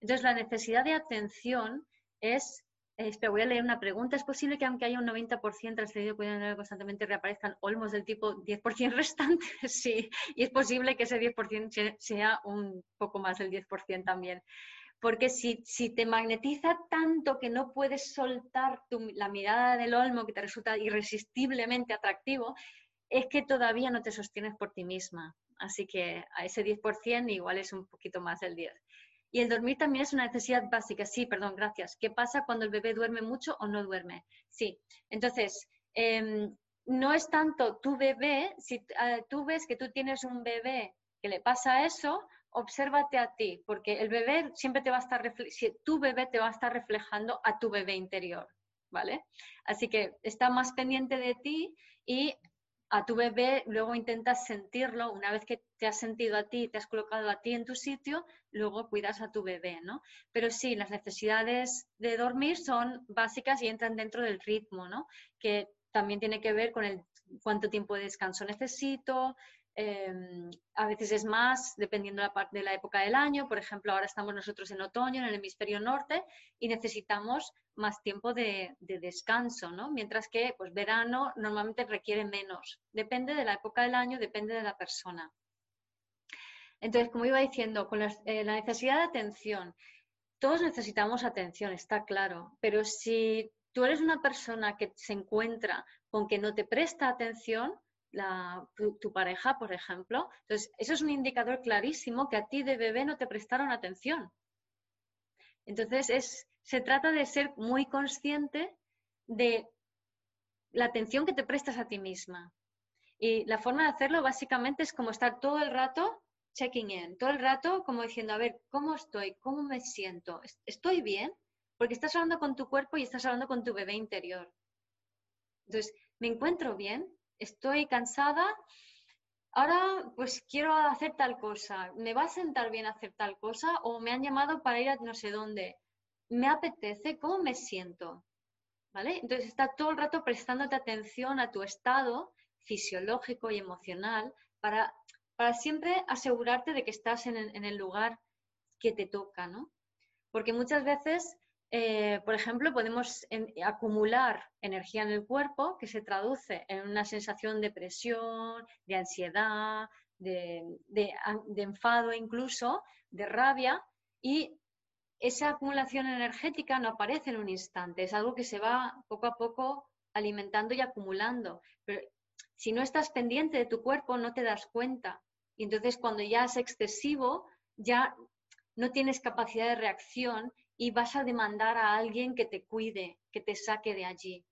Entonces, la necesidad de atención es espera, voy a leer una pregunta. ¿Es posible que aunque haya un 90% accedido cuidado constantemente reaparezcan olmos del tipo 10% restante? sí, y es posible que ese 10% sea un poco más del 10% también. Porque si, si, te magnetiza tanto que no puedes soltar la mirada del olmo que te resulta irresistiblemente atractivo, es que todavía no te sostienes por ti misma. Así que a ese 10% igual es un poquito más del 10%. Y el dormir también es una necesidad básica. Sí, perdón, gracias. ¿Qué pasa cuando el bebé duerme mucho o no duerme? Sí. Entonces, em, no es tanto tu bebé, si eh, tú ves que tú tienes un bebé que le pasa eso, obsérvate a ti, porque el bebé siempre te va a estar, si tu bebé te va a estar reflejando a tu bebé interior, ¿vale? Así que está más pendiente de ti y a tu bebé, luego intentas sentirlo, una vez que te has sentido a ti, te has colocado a ti en tu sitio, luego cuidas a tu bebé, ¿no? Pero sí, las necesidades de dormir son básicas y entran dentro del ritmo, ¿no? Que también tiene que ver con el cuánto tiempo de descanso necesito, Em, a veces es más, dependiendo de la, la época del año. Por ejemplo, ahora estamos nosotros en otoño, en el hemisferio norte, y necesitamos más tiempo de, descanso, ¿no? Mientras que pues, verano normalmente requiere menos. Depende de la época del año, depende de la persona. Entonces, como iba diciendo, con eh, la necesidad de atención, todos necesitamos atención, está claro, pero si tú eres una persona que se encuentra con que no te presta atención, tu, pareja, por ejemplo. Entonces, eso es un indicador clarísimo que a ti de bebé no te prestaron atención. Entonces, es, se trata de ser muy consciente de la atención que te prestas a ti misma. Y la forma de hacerlo básicamente es como estar todo el rato checking in, todo el rato como diciendo, a ver, ¿cómo estoy? ¿Cómo me siento? ¿Estoy bien? Porque estás hablando con tu cuerpo y estás hablando con tu bebé interior. Entonces, ¿me encuentro bien? Estoy cansada, ahora pues quiero hacer tal cosa, me va a sentar bien hacer tal cosa o me han llamado para ir a no sé dónde, me apetece, ¿cómo me siento? ¿Vale? Entonces está todo el rato prestándote atención a tu estado fisiológico y emocional para, para siempre asegurarte de que estás en en el lugar que te toca, ¿no? Porque muchas veces eh, por ejemplo, podemos acumular energía en el cuerpo que se traduce en una sensación de presión, de ansiedad, de, enfado incluso, de rabia, y esa acumulación energética no aparece en un instante, es algo que se va poco a poco alimentando y acumulando. Pero si no estás pendiente de tu cuerpo, no te das cuenta. Y entonces cuando ya es excesivo, ya no tienes capacidad de reacción y vas a demandar a alguien que te cuide, que te saque de allí.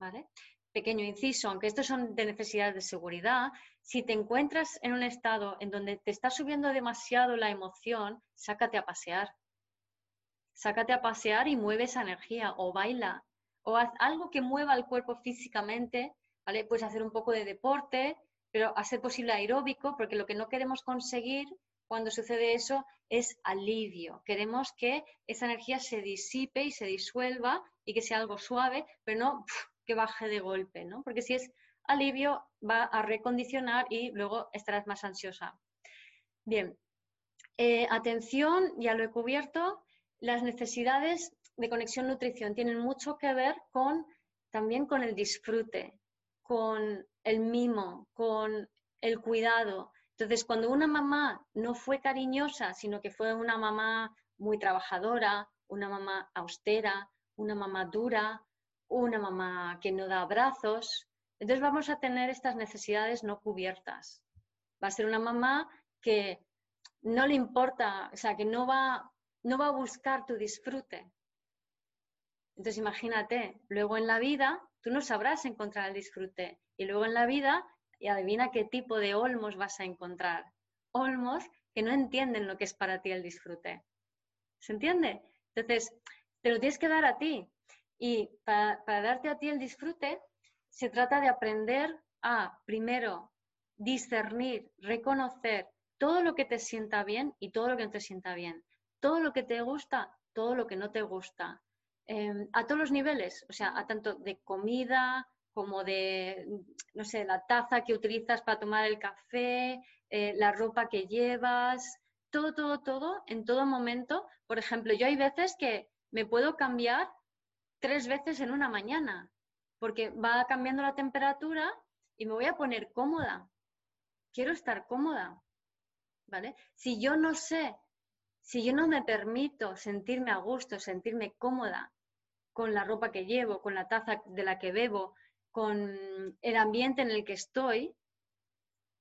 ¿Vale? Pequeño inciso, aunque estos son de necesidades de seguridad, si te encuentras en un estado en donde te está subiendo demasiado la emoción, sácate a pasear. Sácate a pasear y mueve esa energía o baila o haz algo que mueva el cuerpo físicamente, ¿vale? Puedes hacer un poco de deporte, pero a ser posible aeróbico, porque lo que no queremos conseguir cuando sucede eso es alivio. Queremos que esa energía se disipe y se disuelva y que sea algo suave, pero no que baje de golpe, ¿no? Porque si es alivio, va a recondicionar y luego estarás más ansiosa. Bien, eh, atención, ya lo he cubierto, las necesidades de conexión nutrición tienen mucho que ver con también con el disfrute, con el mimo, con el cuidado, entonces, cuando una mamá no fue cariñosa, sino que fue una mamá muy trabajadora, una mamá austera, una mamá dura, una mamá que no da abrazos, entonces vamos a tener estas necesidades no cubiertas. Va a ser una mamá que no le importa, o sea, que no va, no va a buscar tu disfrute. Entonces imagínate, luego en la vida tú no sabrás encontrar el disfrute y luego en la vida y adivina qué tipo de olmos vas a encontrar. Olmos que no entienden lo que es para ti el disfrute. ¿Se entiende? Entonces, te lo tienes que dar a ti. Y para, darte a ti el disfrute, se trata de aprender a, primero, discernir, reconocer todo lo que te sienta bien y todo lo que no te sienta bien. Todo lo que te gusta, todo lo que no te gusta. Em, a todos los niveles, o sea, a tanto de comida, como de, no sé, la taza que utilizas para tomar el café, eh, la ropa que llevas, todo, todo, todo, en todo momento. Por ejemplo, yo hay veces que me puedo cambiar tres veces en una mañana, porque va cambiando la temperatura y me voy a poner cómoda. Quiero estar cómoda, ¿vale? Si yo no sé, si yo no me permito sentirme a gusto, sentirme cómoda con la ropa que llevo, con la taza de la que bebo, con el ambiente en el que estoy,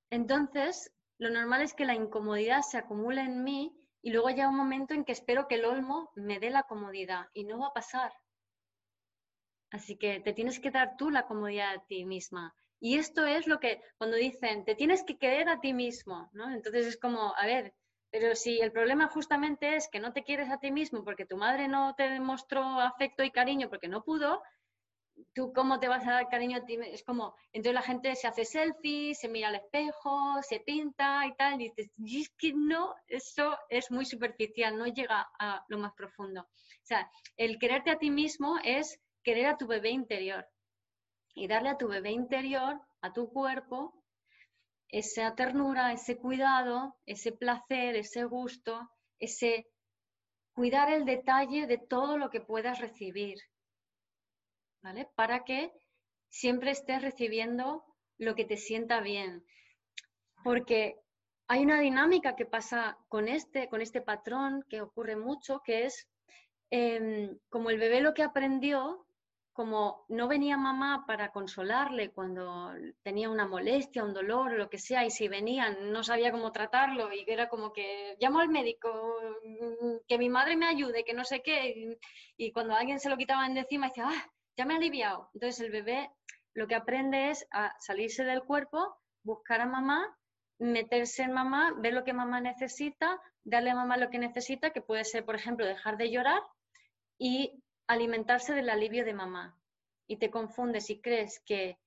entonces lo normal es que la incomodidad se acumule en mí y luego llega un momento en que espero que el olmo me dé la comodidad y no va a pasar. Así que te tienes que dar tú la comodidad a ti misma. Y esto es lo que cuando dicen, te tienes que querer a ti mismo, ¿no? Entonces es como, a ver, pero si el problema justamente es que no te quieres a ti mismo porque tu madre no te demostró afecto y cariño porque no pudo, tú cómo te vas a dar cariño a ti, es como, entonces la gente se hace selfies, se mira al espejo, se pinta y tal, y dices, y es que no, eso es muy superficial, no llega a lo más profundo. O sea, el quererte a ti mismo es querer a tu bebé interior. Y darle a tu bebé interior, a tu cuerpo, esa ternura, ese cuidado, ese placer, ese gusto, ese cuidar el detalle de todo lo que puedas recibir, Para que siempre estés recibiendo lo que te sienta bien. Porque hay una dinámica que pasa con este, con este patrón que ocurre mucho, que es em, como el bebé lo que aprendió, como no venía mamá para consolarle cuando tenía una molestia, un dolor lo que sea, y si venían no sabía cómo tratarlo y era como que llamo al médico, mm, que mi madre me ayude, que no sé qué, y, cuando alguien se lo quitaba encima decía, ah, ya me ha aliviado. Entonces el bebé lo que aprende es a salirse del cuerpo, buscar a mamá, meterse en mamá, ver lo que mamá necesita, darle a mamá lo que necesita, que puede ser, por ejemplo, dejar de llorar y alimentarse del alivio de mamá. Y te confundes y crees que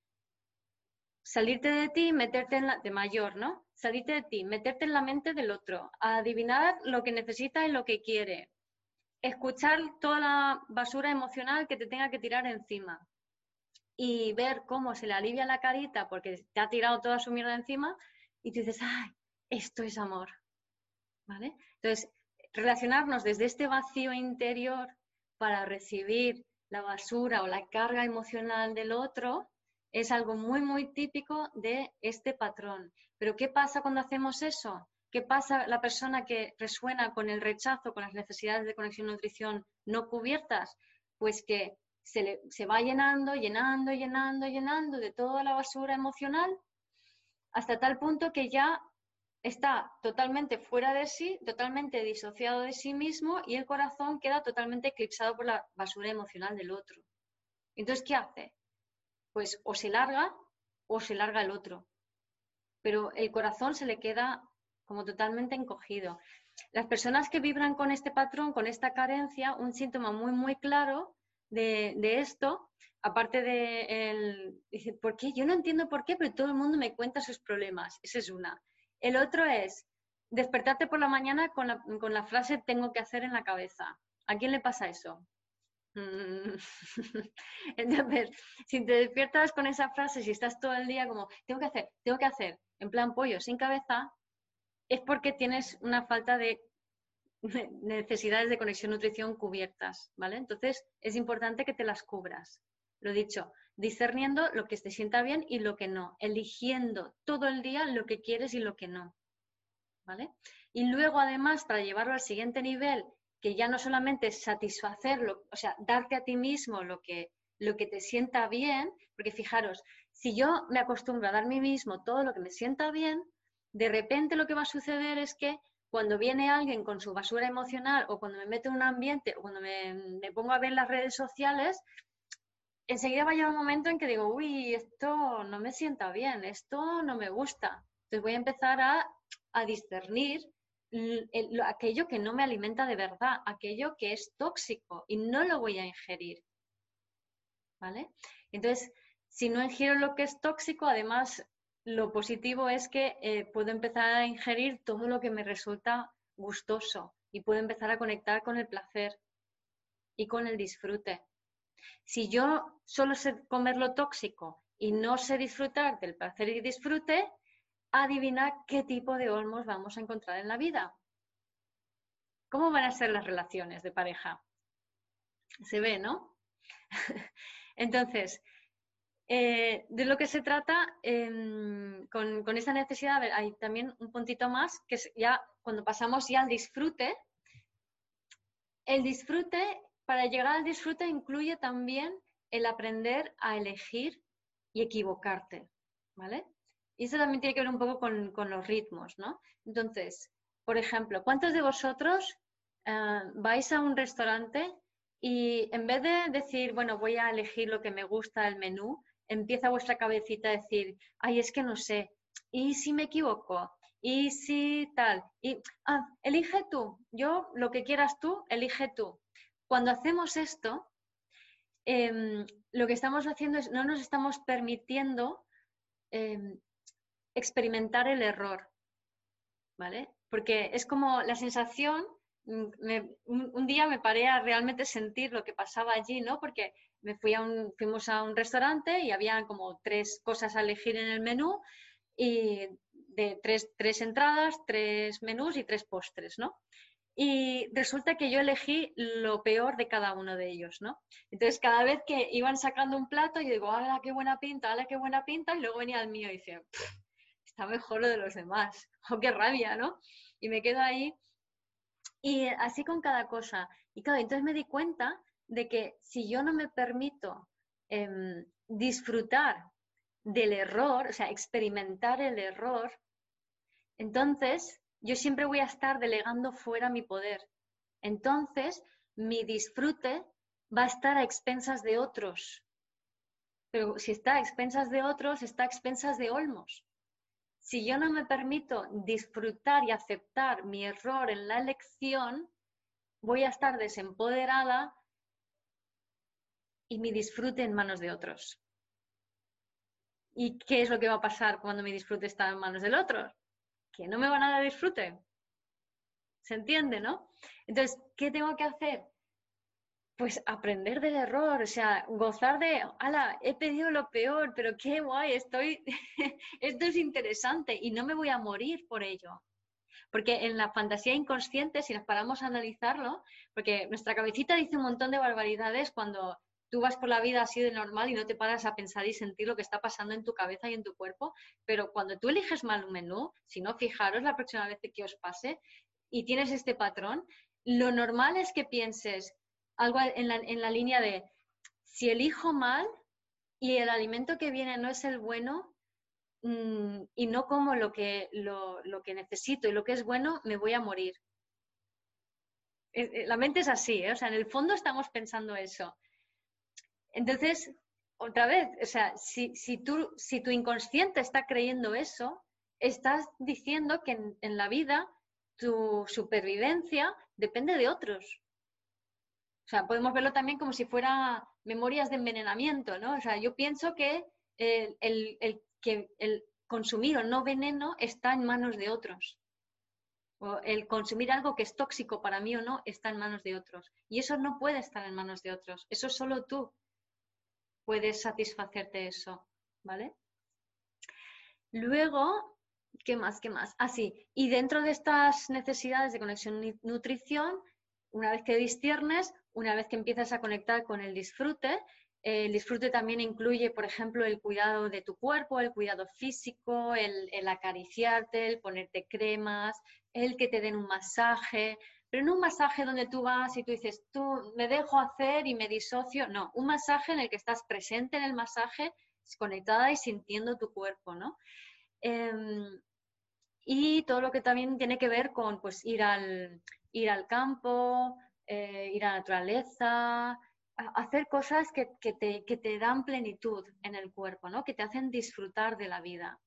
salirte de ti, meterte en la, de mayor, ¿no? Salirte de ti, meterte en la mente del otro, adivinar lo que necesita y lo que quiere, escuchar toda la basura emocional que te tenga que tirar encima y ver cómo se le alivia la carita porque te ha tirado toda su mierda encima y tú dices, ay, esto es amor. ¿Vale? Entonces, relacionarnos desde este vacío interior para recibir la basura o la carga emocional del otro es algo muy, muy típico de este patrón. Pero ¿qué pasa cuando hacemos eso? ¿Qué pasa la persona que resuena con el rechazo, con las necesidades de conexión nutrición no cubiertas? Pues que se, se va llenando, llenando, llenando, llenando de toda la basura emocional hasta tal punto que ya está totalmente fuera de sí, totalmente disociado de sí mismo y el corazón queda totalmente eclipsado por la basura emocional del otro. Entonces, ¿qué hace? Pues o se larga o se larga el otro. Pero el corazón se le queda como totalmente encogido. Las personas que vibran con este patrón, con esta carencia, un síntoma muy, muy claro de, esto, aparte de el, dice, ¿por qué? Yo no entiendo por qué, pero todo el mundo me cuenta sus problemas. Esa es una. El otro es despertarte por la mañana con la, con la frase tengo que hacer en la cabeza. ¿A quién le pasa eso? Mm. Entonces, si te despiertas con esa frase, si estás todo el día como, tengo que hacer, tengo que hacer, en plan pollo sin cabeza, es porque tienes una falta de necesidades de conexión nutrición cubiertas, ¿vale? Entonces, es importante que te las cubras. Lo dicho, discerniendo lo que te sienta bien y lo que no, eligiendo todo el día lo que quieres y lo que no, ¿vale? Y luego, además, para llevarlo al siguiente nivel que ya no solamente es satisfacerlo, o sea, darte a ti mismo lo que, lo que te sienta bien, porque fijaros, si yo me acostumbro a dar a mí mismo todo lo que me sienta bien, de repente lo que va a suceder es que cuando viene alguien con su basura emocional o cuando me meto en un ambiente o cuando me, pongo a ver las redes sociales, enseguida va a llegar un momento en que digo, uy, esto no me sienta bien, esto no me gusta. Entonces voy a empezar a, a discernir aquello que no me alimenta de verdad, aquello que es tóxico y no lo voy a ingerir. ¿Vale? Entonces, si no ingiero lo que es tóxico, además lo positivo es que eh, puedo empezar a ingerir todo lo que me resulta gustoso y puedo empezar a conectar con el placer y con el disfrute. Si yo solo sé comer lo tóxico y no sé disfrutar del placer y disfrute, adivinar qué tipo de olmos vamos a encontrar en la vida. ¿Cómo van a ser las relaciones de pareja? Se ve, ¿no? Entonces, eh, de lo que se trata em, con, con, esta necesidad, hay también un puntito más, que es ya cuando pasamos ya al disfrute. El disfrute, para llegar al disfrute, incluye también el aprender a elegir y equivocarte, ¿vale? Y eso también tiene que ver un poco con, los ritmos, ¿no? Entonces, por ejemplo, ¿cuántos de vosotros eh, vais a un restaurante y en vez de decir, bueno, voy a elegir lo que me gusta del menú, empieza vuestra cabecita a decir, ay, es que no sé, ¿y si me equivoco? ¿Y si tal? Y, ah, elige tú, yo lo que quieras tú, elige tú. Cuando hacemos esto, em, lo que estamos haciendo es, no nos estamos permitiendo em, experimentar el error, ¿vale? Porque es como la sensación, mm, un, día me paré realmente sentir lo que pasaba allí, ¿no? Porque me fui a un, fuimos a un restaurante y había como tres cosas a elegir en el menú y de tres, tres entradas, tres menús y tres postres, ¿no? Y resulta que yo elegí lo peor de cada uno de ellos, ¿no? Entonces, cada vez que iban sacando un plato, yo digo, ¡hala, qué buena pinta! ¡hala, qué buena pinta! Y luego venía el mío y decía, está mejor lo de los demás. ¡Oh, qué rabia, ¿no? Y me quedo ahí. Y así con cada cosa. Y claro, entonces me di cuenta de que si yo no me permito em, disfrutar del error, o sea, experimentar el error, entonces yo siempre voy a estar delegando fuera mi poder. Entonces, mi disfrute va a estar a expensas de otros. Pero si está a expensas de otros, está a expensas de olmos si yo no me permito disfrutar y aceptar mi error en la elección, voy a estar desempoderada y mi disfrute en manos de otros. ¿Y qué es lo que va a pasar cuando mi disfrute está en manos del otro? Que no me van a dar disfrute. ¿Se entiende, no? Entonces, ¿qué tengo que hacer? pues aprender del error, o sea, gozar de, ala, he pedido lo peor, pero qué guay, estoy, esto es interesante y no me voy a morir por ello. Porque en la fantasía inconsciente, si nos paramos a analizarlo, porque nuestra cabecita dice un montón de barbaridades cuando tú vas por la vida así de normal y no te paras a pensar y sentir lo que está pasando en tu cabeza y en tu cuerpo, pero cuando tú eliges mal un menú, si no, fijaros la próxima vez que os pase y tienes este patrón, lo normal es que pienses algo en la, en la línea de, si elijo mal y el alimento que viene no es el bueno, mm, y no como lo que, lo, lo que necesito y lo que es bueno, me voy a morir. Eh, eh, la mente es así, ¿eh? o sea, en el fondo estamos pensando eso. Entonces, otra vez, o sea, si, tú, si tu inconsciente está creyendo eso, estás diciendo que en, la vida tu supervivencia depende de otros. O sea, podemos verlo también como si fuera memorias de envenenamiento, ¿no? O sea, yo pienso que el, que el consumir o no veneno está en manos de otros el consumir algo que es tóxico para mí o no está en manos de otros. Y eso no puede estar en manos de otros. Eso solo tú puedes satisfacerte eso, ¿vale? Luego, ¿qué más? ¿Qué más? Así, ah, y dentro de estas necesidades de conexión y nutrición, una vez que disciernes, una vez que empiezas a conectar con el disfrute, el disfrute también incluye, por ejemplo, el cuidado de tu cuerpo, el cuidado físico, el, acariciarte, el ponerte cremas, el que te den un masaje, pero no un masaje donde tú vas y tú dices, tú me dejo hacer y me disocio, no, un masaje en el que estás presente en el masaje, conectada y sintiendo tu cuerpo, ¿no? Em, y todo lo que también tiene que ver con pues, ir, al, ir al campo, eh, ir a la naturaleza, hacer cosas que, te, que, te, dan plenitud en el cuerpo, ¿no? que te hacen disfrutar de la vida.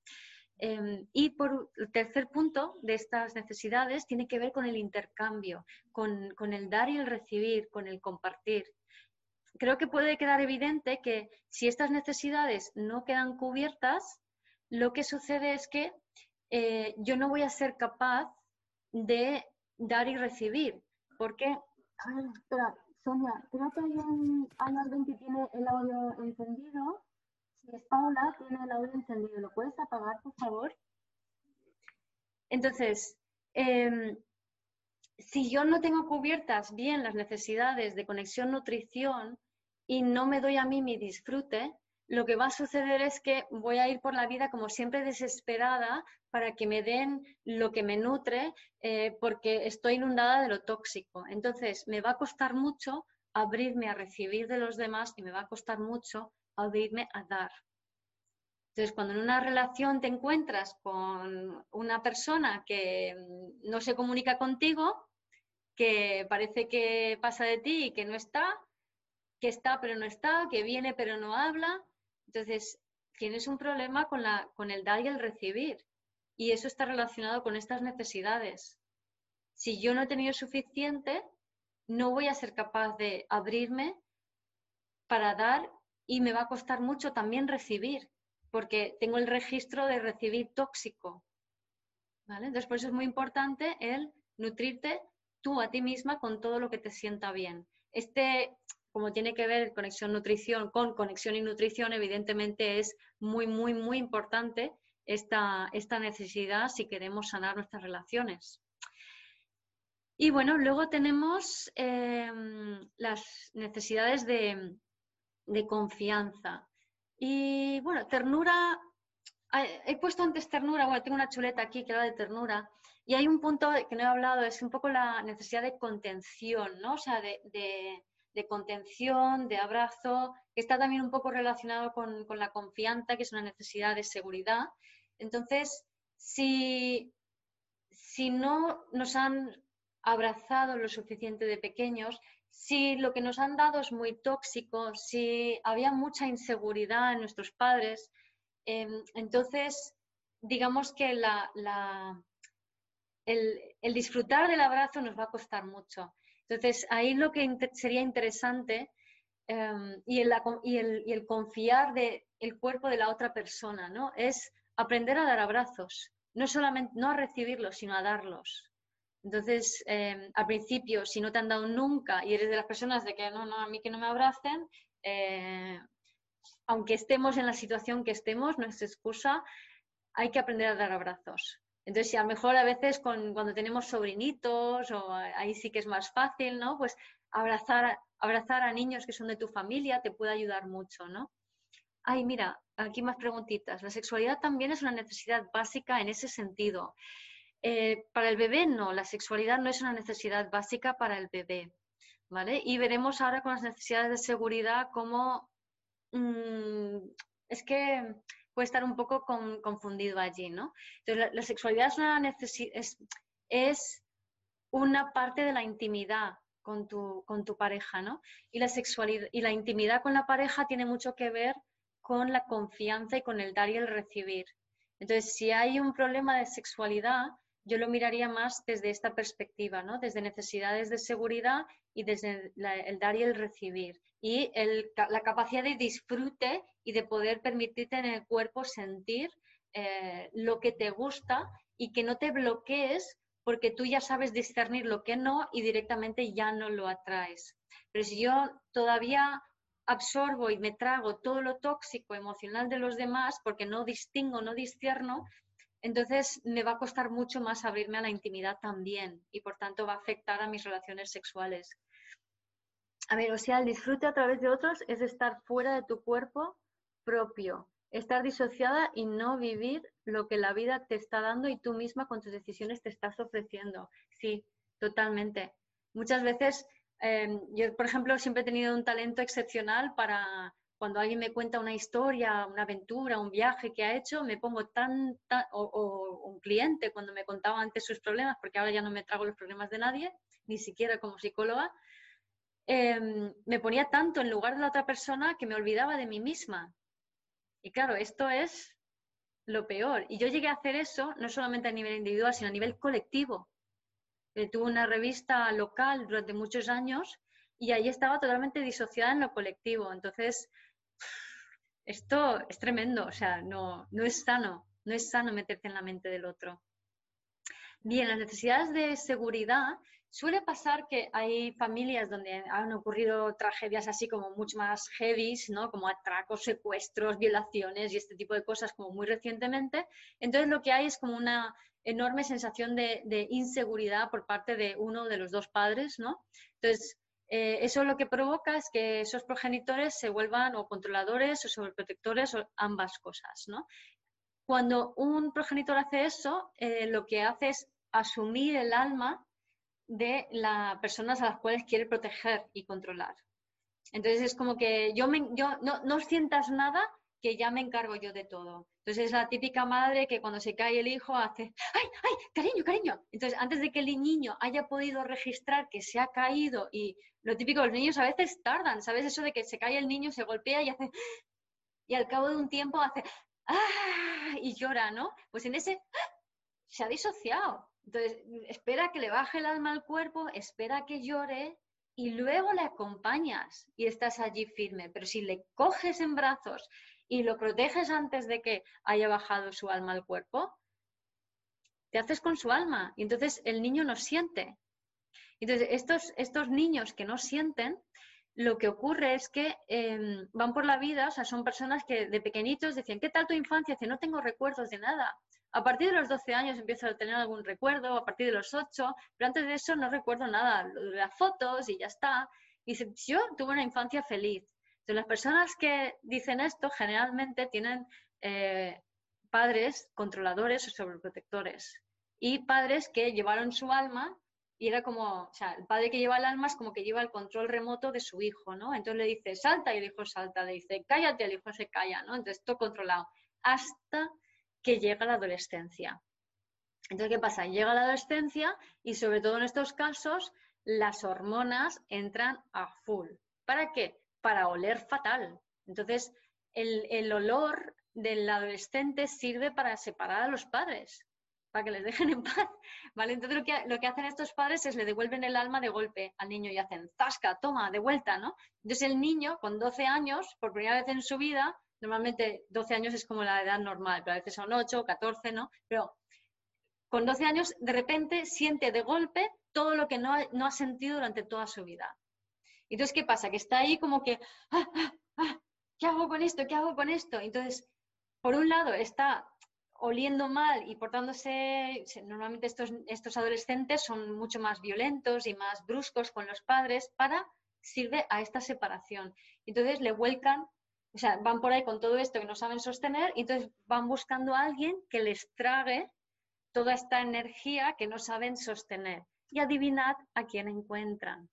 Em, y por el tercer punto de estas necesidades tiene que ver con el intercambio, con, el dar y el recibir, con el compartir. Creo que puede quedar evidente que si estas necesidades no quedan cubiertas, lo que sucede es que eh, yo no voy a ser capaz de dar y recibir. Porque, ver, espera, Sonia, creo que hay, un, hay alguien que tiene el audio encendido. Es Paula, tiene el audio encendido. ¿Lo puedes apagar, por favor? Entonces, em, si yo no tengo cubiertas bien las necesidades de conexión-nutrición y no me doy a mí mi disfrute, lo que va a suceder es que voy a ir por la vida como siempre desesperada para que me den lo que me nutre eh, porque estoy inundada de lo tóxico. Entonces, me va a costar mucho abrirme a recibir de los demás y me va a costar mucho abrirme a dar. Entonces, cuando en una relación te encuentras con una persona que mm, no se comunica contigo, que parece que pasa de ti y que no está, que está pero no está, que viene pero no habla, entonces tienes un problema con, la, con el dar y el recibir. Y eso está relacionado con estas necesidades. Si yo no he tenido suficiente, no voy a ser capaz de abrirme para dar y me va a costar mucho también recibir, porque tengo el registro de recibir tóxico. ¿vale? Entonces, por eso es muy importante el nutrirte tú a ti misma con todo lo que te sienta bien. Este, como tiene que ver conexión nutrición con conexión y nutrición, evidentemente es muy, muy, muy importante esta, esta necesidad si queremos sanar nuestras relaciones. Y bueno, luego tenemos em, las necesidades de, de, confianza. Y bueno, ternura, he puesto antes ternura, bueno, tengo una chuleta aquí que habla de ternura, y hay un punto que no he hablado, es un poco la necesidad de contención, ¿no? O sea, de, de, contención, de abrazo, que está también un poco relacionado con, con la confianza, que es una necesidad de seguridad. Entonces, si, si no nos han abrazado lo suficiente de pequeños, si lo que nos han dado es muy tóxico, si había mucha inseguridad en nuestros padres, em, entonces digamos que el, disfrutar del abrazo nos va a costar mucho. Entonces ahí lo que sería interesante em, y, el, y, el, confiar del el cuerpo de la otra persona, ¿no? Es aprender a dar abrazos, no solamente no a recibirlos, sino a darlos. Entonces, em, al principio, si no te han dado nunca y eres de las personas de que no, no, a mí que no me abracen, eh, aunque estemos en la situación que estemos, no es excusa, hay que aprender a dar abrazos. Entonces, si a lo mejor a veces cuando tenemos sobrinitos o ahí sí que es más fácil, ¿no? Pues abrazar, abrazar a niños que son de tu familia te puede ayudar mucho, ¿no? Ay, mira, aquí más preguntitas. La sexualidad también es una necesidad básica en ese sentido. Eh, para el bebé no, la sexualidad no es una necesidad básica para el bebé, ¿vale? Y veremos ahora con las necesidades de seguridad cómo mm, es que puede estar un poco confundido allí, ¿no? Entonces, la, sexualidad es una, es, es una parte de la intimidad con tu, con tu pareja, ¿no? Y la sexualidad y la intimidad con la pareja tiene mucho que ver con la confianza y con el dar y el recibir. Entonces, si hay un problema de sexualidad, yo lo miraría más desde esta perspectiva, ¿no? Desde necesidades de seguridad y desde el dar y el recibir. Y la capacidad de disfrute y de poder permitirte en el cuerpo sentir eh, lo que te gusta y que no te bloquees porque tú ya sabes discernir lo que no y directamente ya no lo atraes. Pero si yo todavía absorbo y me trago todo lo tóxico emocional de los demás porque no distingo, no discierno, entonces me va a costar mucho más abrirme a la intimidad también y por tanto va a afectar a mis relaciones sexuales. A ver, o sea, el disfrute a través de otros es estar fuera de tu cuerpo propio, estar disociada y no vivir lo que la vida te está dando y tú misma con tus decisiones te estás ofreciendo. Sí, totalmente. Tan veces Em, yo, por ejemplo, siempre he tenido un talento excepcional para cuando alguien me cuenta una historia, una aventura, un viaje que ha hecho, me pongo tan, o, un cliente cuando me contaba antes sus problemas, porque ahora ya no me trago los problemas de nadie, ni siquiera como psicóloga, em, me ponía tanto en lugar de la otra persona que me olvidaba de mí misma. Y claro, esto es lo peor. Y yo llegué a hacer eso no solamente a nivel individual, sino a nivel colectivo. Eh, tuve una revista local durante muchos años y ahí estaba totalmente disociada en lo colectivo. Entonces, esto es tremendo, o sea, no, no es sano, no es sano meterte en la mente del otro. Bien, las necesidades de seguridad suele pasar que hay familias donde han ocurrido tragedias así como mucho más heavy, ¿no? Como atracos, secuestros, violaciones y este tipo de cosas como muy recientemente. Entonces lo que hay es como una enorme sensación de, inseguridad por parte de uno de los dos padres, ¿no? Entonces, eh, eso lo que provoca es que esos progenitores se vuelvan o controladores o sobreprotectores o ambas cosas, ¿no? Cuando un progenitor hace eso, eh, lo que hace es asumir el alma de las personas a las cuales quiere proteger y controlar. Entonces es como que yo, me, yo no, no sientas nada, que ya me encargo yo de todo. Entonces es la típica madre que cuando se cae el hijo hace, ¡ay, ay, cariño, cariño! Entonces antes de que el niño haya podido registrar que se ha caído y lo típico, los niños a veces tardan, ¿sabes? Eso de que se cae el niño, se golpea y hace, y al cabo de un tiempo hace, ¡ah! y llora, ¿no? Pues en ese, ¡ah! se ha disociado. Entonces espera que le baje el alma al cuerpo, espera que llore y luego le acompañas y estás allí firme. Pero si le coges en brazos y lo proteges antes de que haya bajado su alma al cuerpo, te haces con su alma y entonces el niño no siente. Entonces, estos, estos niños que no sienten, lo que ocurre es que em, van por la vida, o sea, son personas que de pequeñitos decían, ¿qué tal tu infancia? Dice, no tengo recuerdos de nada. A partir de los 12 años empiezo a tener algún recuerdo, a partir de los 8, pero antes de eso no recuerdo nada, las fotos y ya está. Y dice, yo tuve una infancia feliz las personas que dicen esto generalmente tienen eh, padres controladores o sobreprotectores y padres que llevaron su alma y era como, o sea, el padre que lleva el alma es como que lleva el control remoto de su hijo, ¿no? Entonces le dice, salta y el hijo salta, le dice, cállate, el hijo se calla, ¿no? Entonces todo controlado, hasta que llega la adolescencia. Entonces, ¿qué pasa? Llega la adolescencia y sobre todo en estos casos las hormonas entran a full. ¿Para qué? Para oler fatal. Entonces, el, olor del adolescente sirve para separar a los padres, para que les dejen en paz. ¿vale? Entonces, lo que, lo que hacen estos padres es le devuelven el alma de golpe al niño y hacen zasca, toma, de vuelta, ¿no? Entonces, el niño con 12 años, por primera vez en su vida, normalmente 12 años es como la edad normal, pero a veces son 8, 14, ¿no? Pero con 12 años, de repente, siente de golpe todo lo que no no ha sentido durante toda su vida. Entonces, ¿qué pasa? Que está ahí como que, ah, ah, ah, ¿qué hago con esto? ¿Qué hago con esto? Entonces, por un lado está oliendo mal y portándose, normalmente estos, estos adolescentes son mucho más violentos y más bruscos con los padres para sirve a esta separación. Entonces le vuelcan, o sea, van por ahí con todo esto que no saben sostener y entonces van buscando a alguien que les trague toda esta energía que no saben sostener. Y adivinad a quién encuentran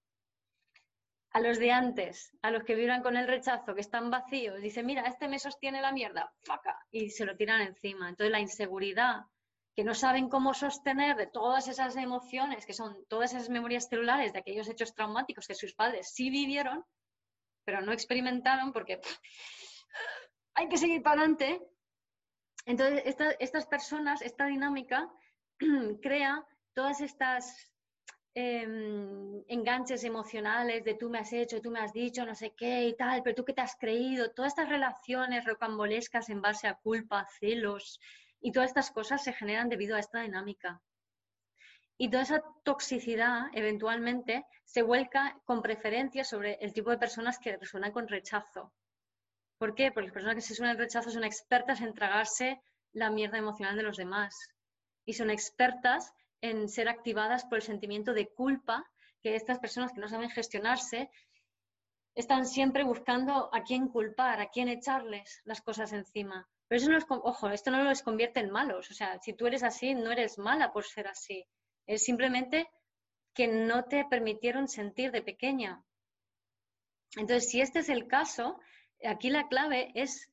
a los de antes, a los que vibran con el rechazo, que están vacíos, dice, mira, este me sostiene la mierda, faca, y se lo tiran encima. Entonces la inseguridad, que no saben cómo sostener de todas esas emociones, que son todas esas memorias celulares de aquellos hechos traumáticos que sus padres sí vivieron, pero no experimentaron porque hay que seguir para adelante. Entonces, estas personas, esta dinámica, crea todas estas Em, enganches emocionales de tú me has hecho, tú me has dicho, no sé qué y tal, pero tú qué te has creído, todas estas relaciones rocambolescas en base a culpa, celos y todas estas cosas se generan debido a esta dinámica. Y toda esa toxicidad eventualmente se vuelca con preferencia sobre el tipo de personas que resuenan con rechazo. ¿Por qué? Porque las personas que se suenan rechazo son expertas en tragarse la mierda emocional de los demás. Y son expertas en ser activadas por el sentimiento de culpa que estas personas que no saben gestionarse están siempre buscando a quién culpar, a quién echarles las cosas encima. Pero eso no es, ojo, esto no los convierte en malos. O sea, si tú eres así, no eres mala por ser así. Es simplemente que no te permitieron sentir de pequeña. Entonces, si este es el caso, aquí la clave es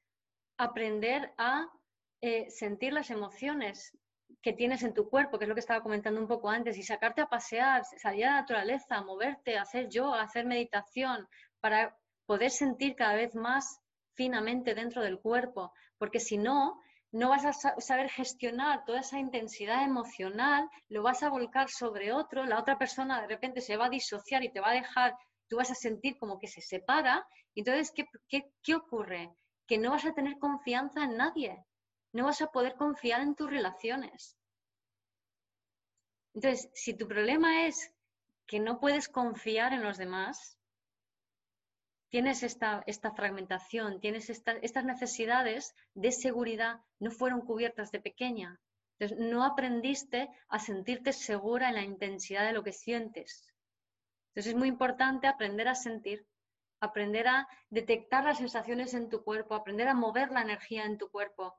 aprender a eh, sentir las emociones, que tienes en tu cuerpo, que es lo que estaba comentando un poco antes, y sacarte a pasear, salir a la naturaleza, moverte, hacer yoga, hacer meditación, para poder sentir cada vez más finamente dentro del cuerpo, porque si no, no vas a saber gestionar toda esa intensidad emocional, lo vas a volcar sobre otro, la otra persona de repente se va a disociar y te va a dejar, tú vas a sentir como que se separa, entonces, ¿qué, qué, qué ocurre? Que no vas a tener confianza en nadie, no vas a poder confiar en tus relaciones. Entonces, si tu problema es que no puedes confiar en los demás, tienes esta, esta fragmentación, tienes estas necesidades de seguridad, no fueron cubiertas de pequeña. Entonces, no aprendiste a sentirte segura en la intensidad de lo que sientes. Entonces, es muy importante aprender a sentir, aprender a detectar las sensaciones en tu cuerpo, aprender a mover la energía en tu cuerpo,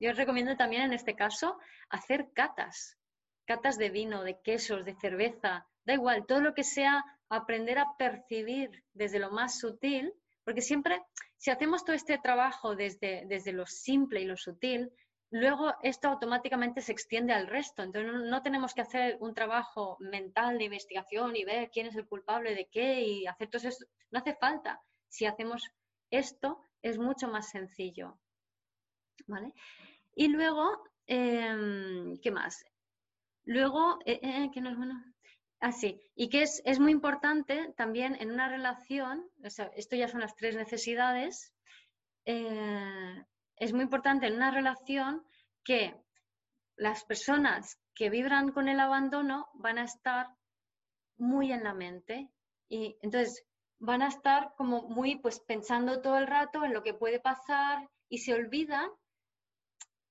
yo os recomiendo también en este caso hacer catas, catas de vino, de quesos, de cerveza, da igual, todo lo que sea aprender a percibir desde lo más sutil, porque siempre, si hacemos todo este trabajo desde, desde lo simple y lo sutil, luego esto automáticamente se extiende al resto. Entonces no, tenemos que hacer un trabajo mental de investigación y ver quién es el culpable de qué y hacer todo eso. No hace falta. Si hacemos esto, es mucho más sencillo. Y luego, em, ¿qué más? Luego, eh, eh, ¿qué no es bueno? Así, ah, y que es, es, muy importante también en una relación, o sea, esto ya son las tres necesidades, eh, es muy importante en una relación que las personas que vibran con el abandono van a estar muy en la mente y entonces van a estar como muy pues pensando todo el rato en lo que puede pasar y se olvidan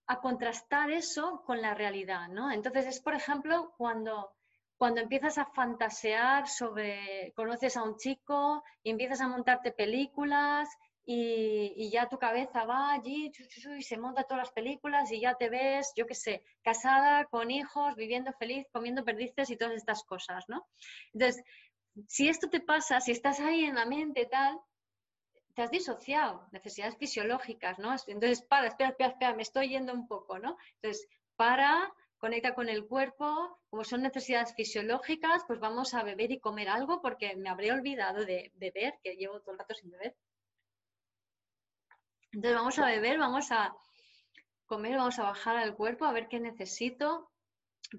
a contrastar eso con la realidad, ¿no? Entonces es, por ejemplo, cuando, cuando empiezas a fantasear sobre, conoces a un chico y empiezas a montarte películas y, ya tu cabeza va allí y se monta todas las películas y ya te ves, yo qué sé, casada, con hijos, viviendo feliz, comiendo perdices y todas estas cosas, ¿no? Entonces, si esto te pasa, si estás ahí en la mente tal, te has disociado, necesidades fisiológicas, ¿no? Entonces, para, espera, espera, espera, me estoy yendo un poco, ¿no? Entonces, para, conecta con el cuerpo, como son necesidades fisiológicas, pues vamos a beber y comer algo porque me habré olvidado de beber, que llevo todo el rato sin beber. Entonces, vamos a beber, vamos a comer, vamos a bajar al cuerpo a ver qué necesito,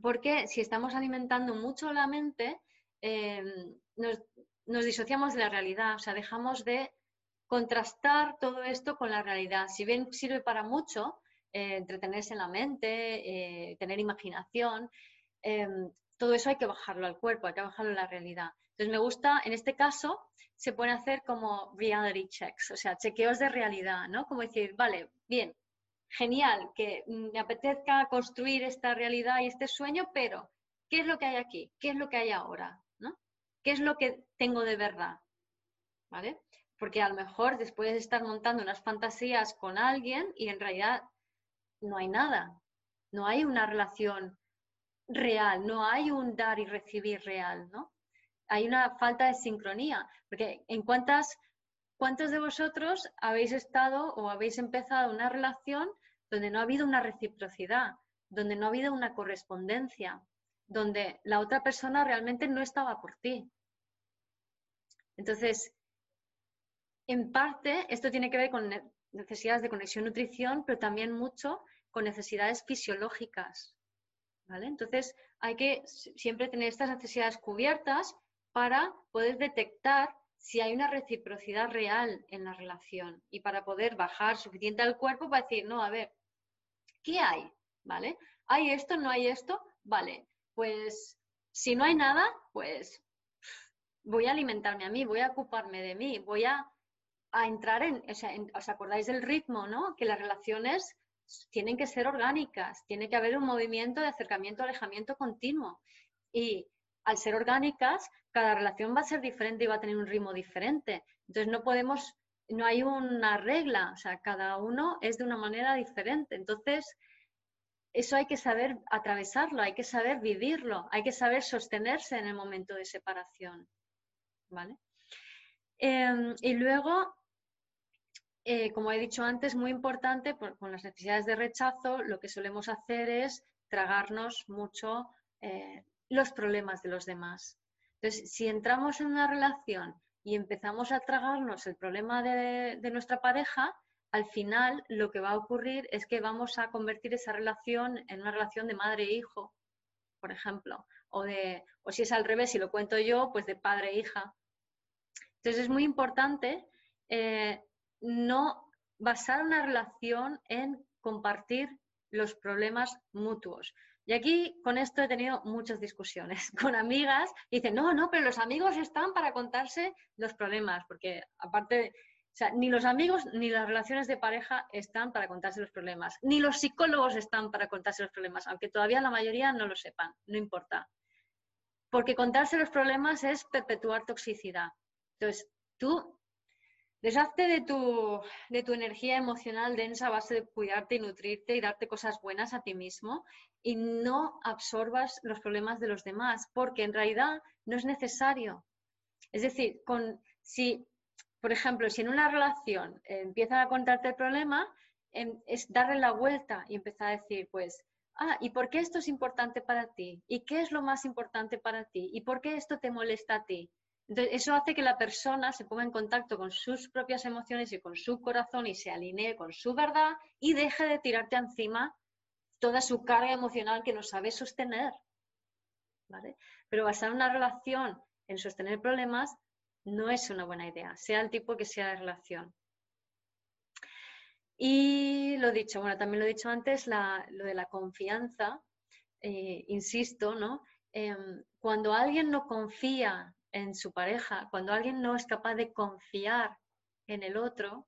porque si estamos alimentando mucho la mente, eh, nos, nos disociamos de la realidad, o sea, dejamos de contrastar todo esto con la realidad. Si bien sirve para mucho, eh, entretenerse en la mente, eh, tener imaginación, em, todo eso hay que bajarlo al cuerpo, hay que bajarlo a la realidad. Entonces me gusta, en este caso, se puede hacer como reality checks, o sea, chequeos de realidad, ¿no? Como decir, vale, bien, genial, que me apetezca construir esta realidad y este sueño, pero ¿qué es lo que hay aquí? ¿Qué es lo que hay ahora? ¿no? ¿Qué es lo que tengo de verdad? ¿Vale? Porque a lo mejor después de estar montando unas fantasías con alguien y en realidad no hay nada, no hay una relación real, no hay un dar y recibir real, ¿no? Hay una falta de sincronía, porque en cuántas ¿Cuántos de vosotros habéis estado o habéis empezado una relación donde no ha habido una reciprocidad, donde no ha habido una correspondencia, donde la otra persona realmente no estaba por ti? Entonces, en parte, esto tiene que ver con necesidades de conexión-nutrición, pero también mucho con necesidades fisiológicas. ¿vale? Entonces, hay que siempre tener estas necesidades cubiertas para poder detectar si hay una reciprocidad real en la relación y para poder bajar suficiente al cuerpo para decir, no, a ver, ¿qué hay? ¿Vale? ¿Hay esto? ¿No hay esto? Vale, pues si no hay nada, pues voy a alimentarme a mí, voy a ocuparme de mí, voy a, entrar en, o sea, ¿os acordáis del ritmo, no? Que las relaciones tienen que ser orgánicas, tiene que haber un movimiento de acercamiento, alejamiento continuo. Y al ser orgánicas, cada relación va a ser diferente y va a tener un ritmo diferente. Entonces no podemos, no hay una regla, o sea, cada uno es de una manera diferente. Entonces, eso hay que saber atravesarlo, hay que saber vivirlo, hay que saber sostenerse en el momento de separación. ¿Vale? Em, y luego, eh, como he dicho antes, muy importante, con las necesidades de rechazo, lo que solemos hacer es tragarnos mucho eh, los problemas de los demás. Entonces, si entramos en una relación y empezamos a tragarnos el problema de, nuestra pareja, al final lo que va a ocurrir es que vamos a convertir esa relación en una relación de madre e hijo, por ejemplo, o, de, o si es al revés, si lo cuento yo, pues de padre e hija. Entonces es muy importante eh, no basar una relación en compartir los problemas mutuos. Y aquí con esto he tenido muchas discusiones con amigas. Dicen, no, no, pero los amigos están para contarse los problemas, porque aparte, o sea, ni los amigos ni las relaciones de pareja están para contarse los problemas, ni los psicólogos están para contarse los problemas, aunque todavía la mayoría no lo sepan, no importa. Porque contarse los problemas es perpetuar toxicidad. Entonces, tú Deshazte de tu, de tu energía emocional densa a base de cuidarte y nutrirte y darte cosas buenas a ti mismo y no absorbas los problemas de los demás, porque en realidad no es necesario. Es decir, con, si, por ejemplo, si en una relación empiezan a contarte el problema, em, es darle la vuelta y empezar a decir, pues, ah, ¿y por qué esto es importante para ti? ¿Y qué es lo más importante para ti? ¿Y por qué esto te molesta a ti? Eso hace que la persona se ponga en contacto con sus propias emociones y con su corazón y se alinee con su verdad y deje de tirarte encima toda su carga emocional que no sabe sostener. Pero basar una relación en sostener problemas no es una buena idea, sea el tipo que sea de relación. Y lo dicho, bueno, también lo he dicho antes, lo de la confianza, eh, insisto, ¿no? Em, cuando alguien no confía en su pareja, cuando alguien no es capaz de confiar en el otro,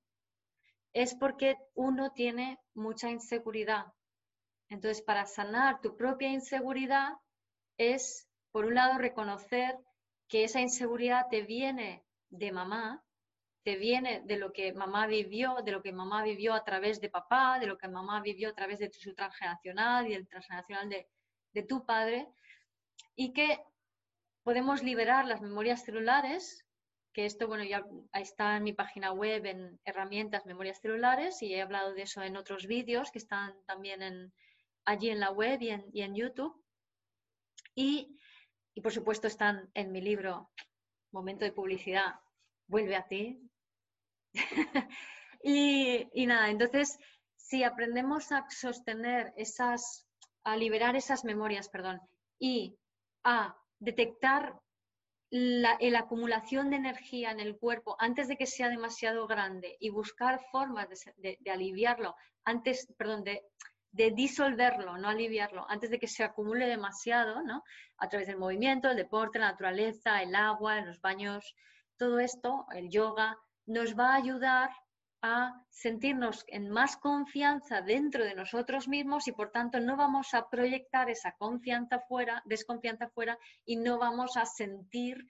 es porque uno tiene mucha inseguridad. Entonces, para sanar tu propia inseguridad es, por un lado, reconocer que esa inseguridad te viene de mamá, te viene de lo que mamá vivió, de lo que mamá vivió a través de papá, de lo que mamá vivió a través de su transgeneracional y el transgeneracional de, de tu padre, y que podemos liberar las memorias celulares, que esto, bueno, ya está en mi página web en herramientas memorias celulares y he hablado de eso en otros vídeos que están también en, allí en la web y en, YouTube. Y, por supuesto están en mi libro Momento de Publicidad, Vuelve a ti. y, y nada, entonces, si aprendemos a sostener esas, a liberar esas memorias, perdón, y a detectar la, acumulación de energía en el cuerpo antes de que sea demasiado grande y buscar formas de, aliviarlo, antes, perdón, de, disolverlo, no aliviarlo, antes de que se acumule demasiado, ¿no? A través del movimiento, el deporte, la naturaleza, el agua, los baños, todo esto, el yoga, nos va a ayudar a sentirnos en más confianza dentro de nosotros mismos y por tanto no vamos a proyectar esa confianza fuera, desconfianza fuera y no vamos a sentir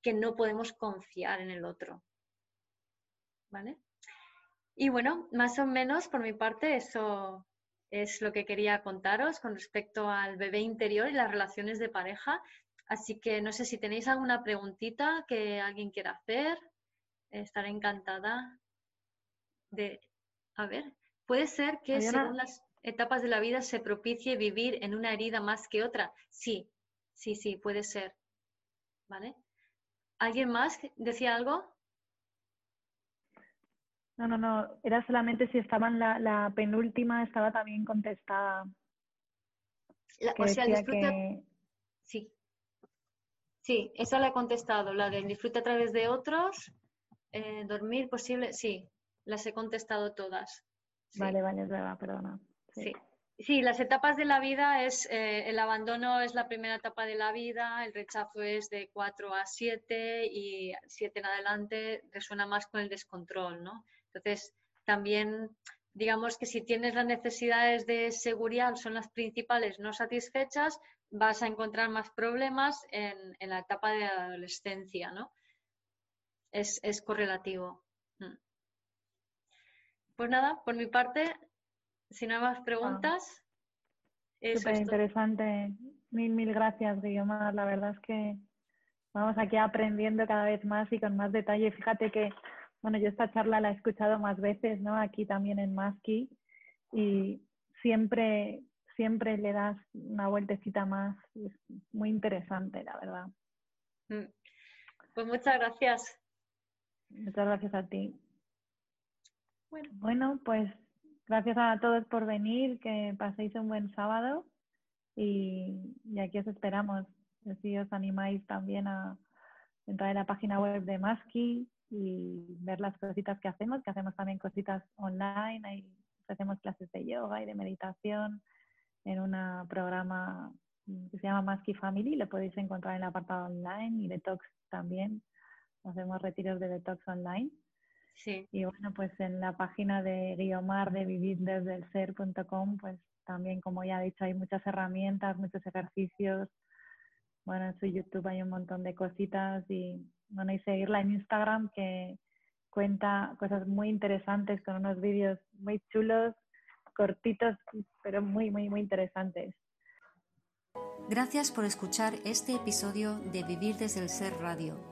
que no podemos confiar en el otro. ¿Vale? Y bueno, más o menos por mi parte eso es lo que quería contaros con respecto al bebé interior y las relaciones de pareja. Así que no sé si tenéis alguna preguntita que alguien quiera hacer. Estaré encantada de, a ver, puede ser que según las etapas de la vida se propicie vivir en una herida más que otra. Sí, sí, sí, puede ser. ¿Vale? ¿Alguien más decía algo? No, no, no, era solamente si estaba en la, penúltima, estaba también contestada. o sea, el disfrute... Sí. Sí, esa la he contestado, la del disfrute a través de otros, eh, dormir posible, sí, las he contestado todas. Vale, vale, es verdad, perdona. Sí. sí. las etapas de la vida es, eh, el abandono es la primera etapa de la vida, el rechazo es de 4 a 7 y 7 en adelante resuena más con el descontrol, ¿no? Entonces, también digamos que si tienes las necesidades de seguridad son las principales no satisfechas, vas a encontrar más problemas en, en la etapa de la adolescencia, ¿no? Es, es correlativo. Pues nada, por mi parte, si no hay más preguntas. Ah, Súper interesante. Mil, mil gracias, Guillermo. La verdad es que vamos aquí aprendiendo cada vez más y con más detalle. Fíjate que, bueno, yo esta charla la he escuchado más veces, ¿no? Aquí también en Maski y siempre, siempre le das una vueltecita más. Es muy interesante, la verdad. Mm. Pues muchas gracias. Muchas gracias a ti. Bueno. pues gracias a todos por venir, que paséis un buen sábado y, aquí os esperamos. Si os animáis también a entrar en la página web de Maski y ver las cositas que hacemos, que hacemos también cositas online, ahí hacemos clases de yoga y de meditación en un programa que se llama Maski Family, lo podéis encontrar en el apartado online y detox también. Hacemos retiros de detox online. Y bueno, pues en la página de Guiomar de vivir desde el ser.com, pues también, como ya he dicho, hay muchas herramientas, muchos ejercicios. Bueno, en su YouTube hay un montón de cositas y bueno, y seguirla en Instagram que cuenta cosas muy interesantes con unos vídeos muy chulos, cortitos, pero muy, muy, muy interesantes. Gracias por escuchar este episodio de Vivir desde el Ser Radio.